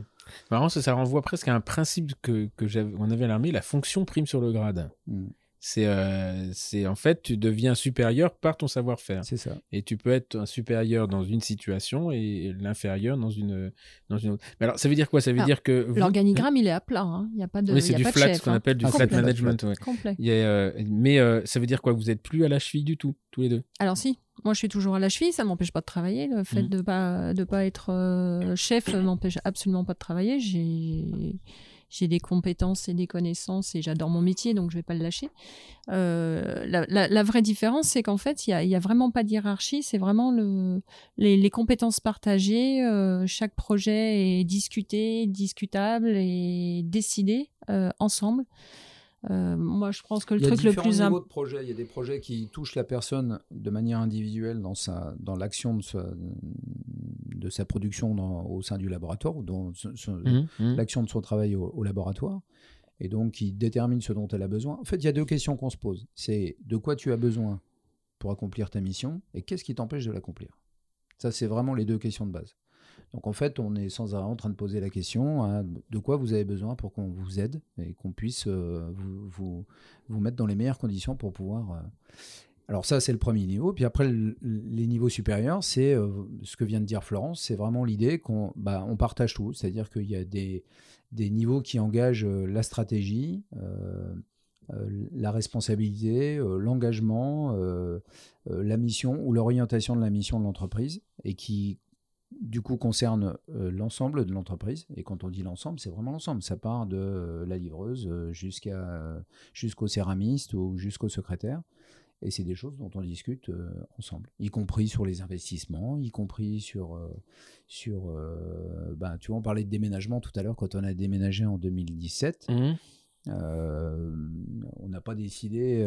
ça, ça renvoie presque à un principe que, que on avait à l'armée, la fonction prime sur le grade. Hmm. C'est, euh, c'est en fait, tu deviens supérieur par ton savoir-faire. C'est ça. Et tu peux être un supérieur dans une situation et l'inférieur dans une, dans une autre. Mais alors, ça veut dire quoi? Ça veut dire que. L'organigramme, il est à plat. Hein. Il n'y a pas de. Oui, c'est du flat, ce qu'on hein. appelle du flat management. Ouais. Complet. Il y a, euh, mais euh, ça veut dire quoi? Vous n'êtes plus à la cheville du tout, tous les deux? Alors, si. Moi, je suis toujours à la cheville, ça ne m'empêche pas de travailler. Le fait mmh. de ne pas, de pas être euh, chef ne m'empêche absolument pas de travailler. J'ai j'ai des compétences et des connaissances et j'adore mon métier, donc je vais pas le lâcher. Euh, la, vraie différence, c'est qu'en fait, il n'y a, vraiment pas de hiérarchie, c'est vraiment le, les, compétences partagées. Euh, chaque projet est discuté, discutable et décidé euh, ensemble. Moi, je pense que le truc le plus important. Il y a des projets qui touchent la personne de manière individuelle dans, sa, dans l'action de, de sa production au sein du laboratoire, ou dans mmh, mmh. l'action de son travail au, laboratoire, et donc qui détermine ce dont elle a besoin. En fait, il y a deux questions qu'on se pose. C'est de quoi tu as besoin pour accomplir ta mission, et qu'est-ce qui t'empêche de l'accomplir? Ça, c'est vraiment les deux questions de base. Donc en fait, on est sans arrêt en train de poser la question hein, de quoi vous avez besoin pour qu'on vous aide et qu'on puisse euh, vous, mettre dans les meilleures conditions pour pouvoir... Euh, alors ça, c'est le premier niveau. Puis après, les niveaux supérieurs, c'est euh, ce que vient de dire Florence, c'est vraiment l'idée qu'on bah, partage tout. C'est-à-dire qu'il y a des, niveaux qui engagent la stratégie, la responsabilité, l'engagement, la mission ou l'orientation de la mission de l'entreprise et qui du coup concernent l'ensemble de l'entreprise. Et quand on dit l'ensemble, c'est vraiment l'ensemble. Ça part de la livreuse jusqu'à jusqu'au céramiste ou jusqu'au secrétaire. Et c'est des choses dont on discute euh, ensemble, y compris sur les investissements, y compris sur, euh, sur euh, ben, tu vois, on parlait de déménagement tout à l'heure quand on a déménagé en 2017. Mmh. On n'a pas décidé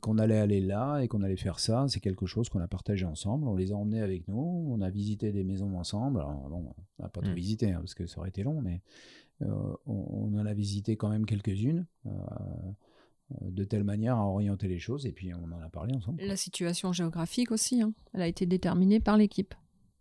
qu'on allait aller là et qu'on allait faire ça. C'est quelque chose qu'on a partagé ensemble. On les a emmenés avec nous. On a visité des maisons ensemble. Alors, bon, on n'a pas tout mmh. visité hein, parce que ça aurait été long, mais on, on, en a visité quand même quelques-unes de telle manière à orienter les choses, et puis on en a parlé ensemble. La situation géographique aussi, hein. elle a été déterminée par l'équipe.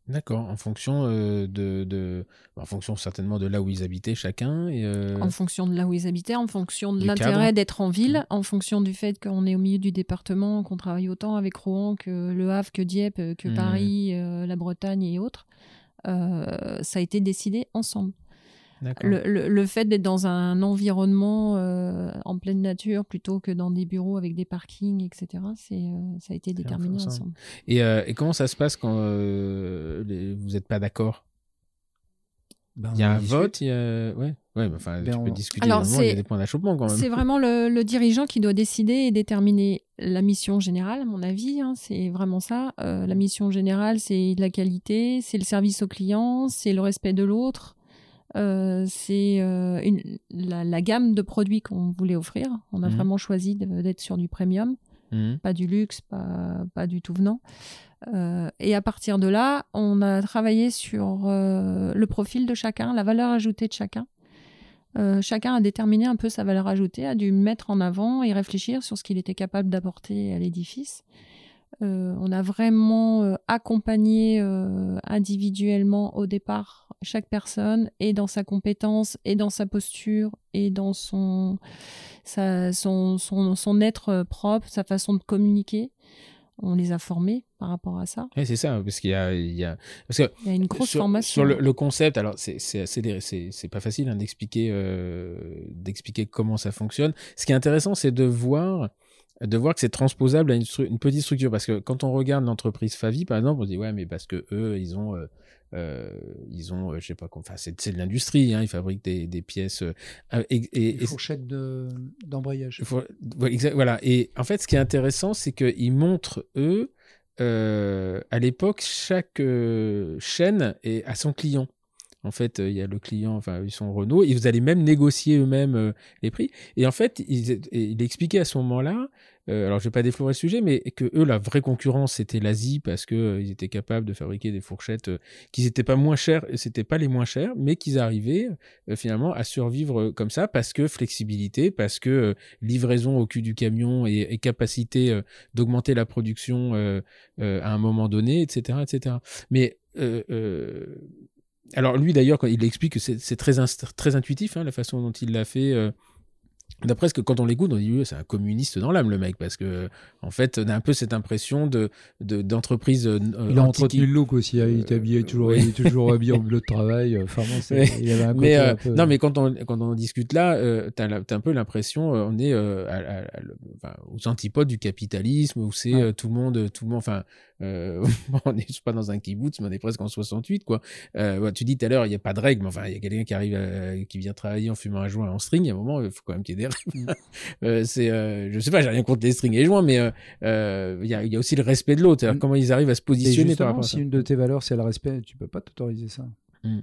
D'accord, en fonction euh, de, en fonction certainement de là où ils habitaient chacun. Et euh, En fonction de là où ils habitaient, en fonction de l'intérêt d'être en ville, mmh. en fonction du fait qu'on est au milieu du département, qu'on travaille autant avec Rouen que Le Havre, que Dieppe, que mmh. Paris, euh, la Bretagne et autres. ça a été décidé ensemble. Le, le, fait d'être dans un environnement euh, en pleine nature plutôt que dans des bureaux avec des parkings, etc., c'est, euh, ça a été déterminé ensemble. Et, euh, et, comment ça se passe quand vous n'êtes pas d'accord? Ben, Il y a un vote, il y a... Ouais. Ouais, enfin, ben, tu peux discuter. Alors, il y a des points d'achoppement quand même. C'est vraiment le, dirigeant qui doit décider et déterminer la mission générale, à mon avis. Hein, c'est vraiment ça. la mission générale, c'est la qualité, c'est le service au client, c'est le respect de l'autre, euh, c'est euh, la, gamme de produits qu'on voulait offrir. On a mhm. vraiment choisi d'être sur du premium, mhm. pas du luxe, pas, pas du tout venant. Euh, et à partir de là, on a travaillé sur le profil de chacun, la valeur ajoutée de chacun. chacun a déterminé un peu sa valeur ajoutée, a dû mettre en avant et réfléchir sur ce qu'il était capable d'apporter à l'édifice. Euh, on a vraiment euh, accompagné euh, individuellement au départ chaque personne et dans sa compétence et dans sa posture et dans son, son, son, être propre, sa façon de communiquer. On les a formés par rapport à ça. Oui, c'est ça, parce qu'il y a, il y a, parce que il y a une grosse formation. Sur le, concept, alors c'est c'est pas facile hein, d'expliquer d'expliquer comment ça fonctionne. Ce qui est intéressant, c'est de voir de voir que c'est transposable à une, une, petite structure. Parce que quand on regarde l'entreprise Favi, par exemple, on dit ouais, mais parce que eux, ils ont, euh, euh ils ont, euh, je sais pas, enfin, c'est de l'industrie, hein, ils fabriquent des, des pièces. Euh, et, et, des fourchettes d'embrayage. voilà. Et en fait, ce qui est intéressant, c'est qu'ils montrent eux. à l'époque, chaque chaîne est à son client. En fait, il y a le client, enfin, ils sont Renault, et vous allez même négocier eux-mêmes euh, les prix. Et en fait, il, il expliquait à ce moment-là, euh, alors je vais pas déflorer le sujet, mais que eux, la vraie concurrence, c'était l'Asie, parce que euh, ils étaient capables de fabriquer des fourchettes qui n'étaient pas moins chères, c'était pas les moins chères, mais qu'ils arrivaient finalement à survivre comme ça, parce que flexibilité, parce que livraison au cul du camion et, et capacité d'augmenter la production à un moment donné, etc., etc. Mais alors lui d'ailleurs, quand il explique que c'est très, très intuitif hein, la façon dont il l'a fait. Euh, D'après ce que quand on l'écoute, on dit c'est un communiste dans l'âme le mec parce que en fait on a un peu cette impression de d'entreprise. De, euh, il a entretenu le look aussi. Hein, il est habillé toujours, il est toujours habillé en bleu de travail. Enfin bon, il avait un mais euh, non, mais quand on quand on discute là, euh, t'as as un peu l'impression euh, on est euh, à, à, enfin, aux antipodes du capitalisme où c'est tout le monde tout le monde enfin on n'est pas dans un kibbutz mais on est presque en 68 quoi. Ouais, tu dis tout à l'heure il y a pas de règles mais enfin il y a quelqu'un qui arrive qui vient travailler en fumant un joint en string. Il y a un moment il faut quand même qu'il y ait des Mm. euh, c'est, euh, je sais pas, j'ai rien contre les strings et joints, mais euh, euh, il y, a, y, a, aussi le respect de l'autre. Mm. Comment ils arrivent à se positionner par rapport à ça. Si une de tes valeurs c'est le respect, tu peux pas t'autoriser ça. Mm.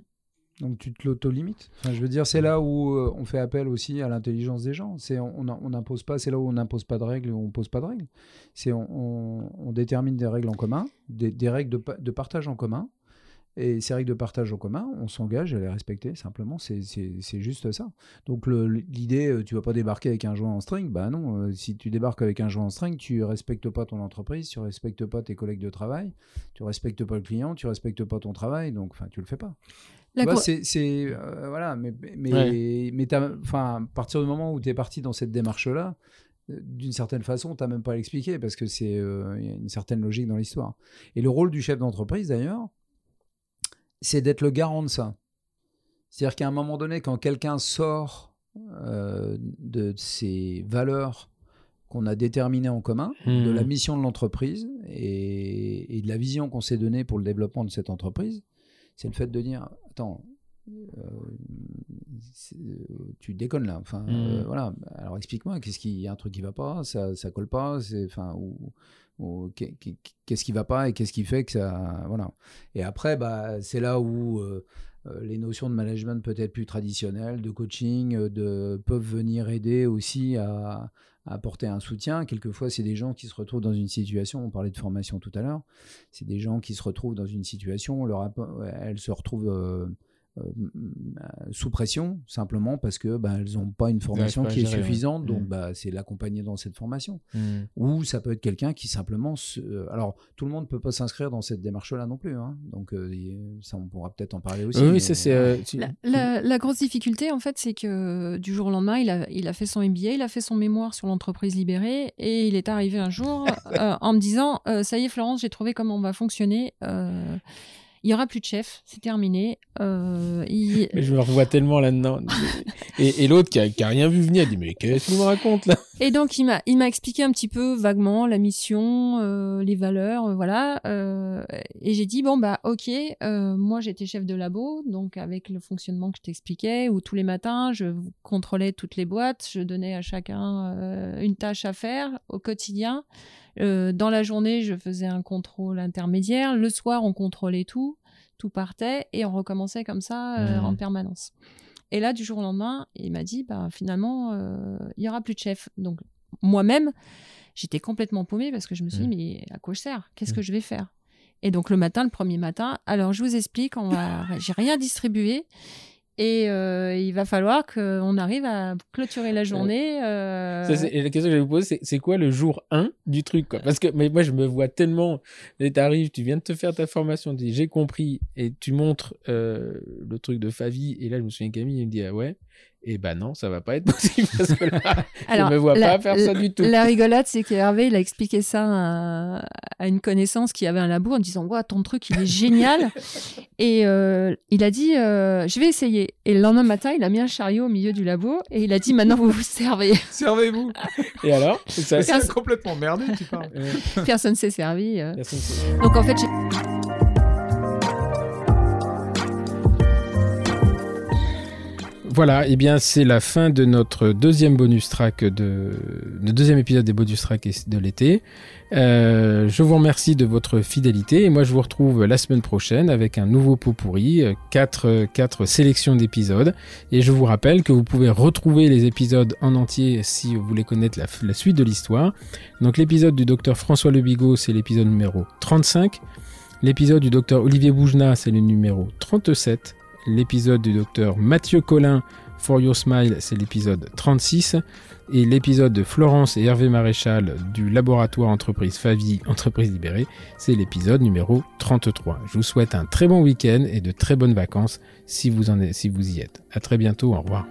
Donc tu te l'auto-limites. Enfin, je veux dire, c'est là où on fait appel aussi à l'intelligence des gens. C'est on n'impose pas. C'est là où on n'impose pas de règles où on pose pas de règles. C'est on, détermine des règles en commun, des, règles de, de, partage en commun, Et ces règles de partage en commun, on s'engage à les respecter, simplement, c'est juste ça. Donc l'idée, euh, tu vas pas débarquer avec un joint en string, bah non, euh, si tu débarques avec un joint en string, tu respectes pas ton entreprise, tu respectes pas tes collègues de travail, tu respectes pas le client, tu respectes pas ton travail, donc enfin tu le fais pas. C'est euh, voilà, mais mais, mais enfin à partir du moment où tu es parti dans cette démarche là, d'une certaine façon, tu n'as même pas à l'expliquer parce que c'est y a une certaine logique dans l'histoire. Et le rôle du chef d'entreprise d'ailleurs, c'est d'être le garant de ça. C'est-à-dire qu'à un moment donné, quand quelqu'un sort euh, de ces valeurs qu'on a déterminées en commun, de la mmh. mission de l'entreprise et, de la vision qu'on s'est donnée pour le développement de cette entreprise, c'est le fait de dire, attends, euh, tu déconnes là. Enfin, euh, mmh. voilà. Alors explique-moi, qu'est-ce qu'il y a un truc qui va pas, ça, ça colle pas, c'est, enfin, ou, qu'est-ce qui va pas et qu'est-ce qui fait que ça voilà et après bah c'est là où euh, euh, les notions de management peut-être plus traditionnelles de coaching euh, de peuvent venir aider aussi à, apporter un soutien. Quelquefois c'est des gens qui se retrouvent dans une situation on parlait de formation tout à l'heure c'est des gens qui se retrouvent dans une situation leur elles se retrouvent euh, sous pression simplement parce que bah, elles n'ont pas une formation qui est suffisante donc mm. bah, c'est l'accompagner dans cette formation mm. ou ça peut être quelqu'un qui simplement se... alors tout le monde peut pas s'inscrire dans cette démarche là non plus hein. donc euh, ça on pourra peut-être en parler aussi oui, c'est euh, la, grosse difficulté en fait c'est que du jour au lendemain il a, il a fait son MBA il a fait son mémoire sur l'entreprise libérée et il est arrivé un jour en me disant ça y est Florence j'ai trouvé comment on va fonctionner il y aura plus de chef, c'est terminé. Euh, mais je me revois tellement là-dedans. et, l'autre qui a, rien vu venir, dit mais qu'est-ce que tu me racontes là? Et donc il m'a il m'a expliqué un petit peu vaguement la mission, euh, les valeurs, euh, voilà. et j'ai dit bon bah ok, moi j'étais chef de labo, donc avec le fonctionnement que je t'expliquais, où tous les matins je contrôlais toutes les boîtes, je donnais à chacun une tâche à faire au quotidien. Euh, dans la journée, je faisais un contrôle intermédiaire. Le soir, on contrôlait tout. Tout partait et on recommençait comme ça euh, en mmh. permanence. Et là, du jour au lendemain, il m'a dit, bah, finalement, euh, il n'y aura plus de chef. Donc, moi-même, j'étais complètement paumée parce que je me suis dit, mmh. mais à quoi je sers? Qu'est-ce mmh. que je vais faire? Et donc, le matin, le premier matin, alors je vous explique, on va... j'ai rien distribué. Et euh, il va falloir qu'on arrive à clôturer la journée. Euh... la question que je vais vous poser, c'est quoi le jour 1 du truc Parce que moi, je me vois tellement. Tu arrives, tu viens de te faire ta formation, tu dis j'ai compris, et tu montres euh, le truc de Favi. Et là, je me souviens Camille, il me dit ah ouais. Et ben non, ça va pas être possible parce que là, Alors, je me vois pas faire ça du tout. La rigolade, c'est qu'Hervé, il a expliqué ça à, une connaissance qui avait un labo en disant ouais, ton truc, il est génial. et euh, il a dit euh, je vais essayer. Et le lendemain matin, il a mis un chariot au milieu du labo et il a dit maintenant vous vous servez. Servez-vous. et alors C'est complètement merdé, tu parles. Personne s'est servi. Euh. Donc en fait, j'ai. Voilà, et eh bien c'est la fin de notre deuxième bonus track de, deuxième épisode des bonus track de l'été. Euh, je vous remercie de votre fidélité et moi je vous retrouve la semaine prochaine avec un nouveau pot pourri, euh, quatre, quatre sélections d'épisodes. Et je vous rappelle que vous pouvez retrouver les épisodes en entier si vous voulez connaître la, la suite de l'histoire. Donc l'épisode du docteur François Lebigot, c'est l'épisode numéro 35. L'épisode du docteur Olivier Boujna, c'est le numéro 37 l'épisode du docteur Mathieu Collin, For Your Smile, c'est l'épisode 36. Et l'épisode de Florence et Hervé Maréchal du laboratoire entreprise Favi, entreprise libérée, c'est l'épisode numéro 33. Je vous souhaite un très bon week-end et de très bonnes vacances si vous, en êtes, si vous y êtes. À très bientôt, au revoir.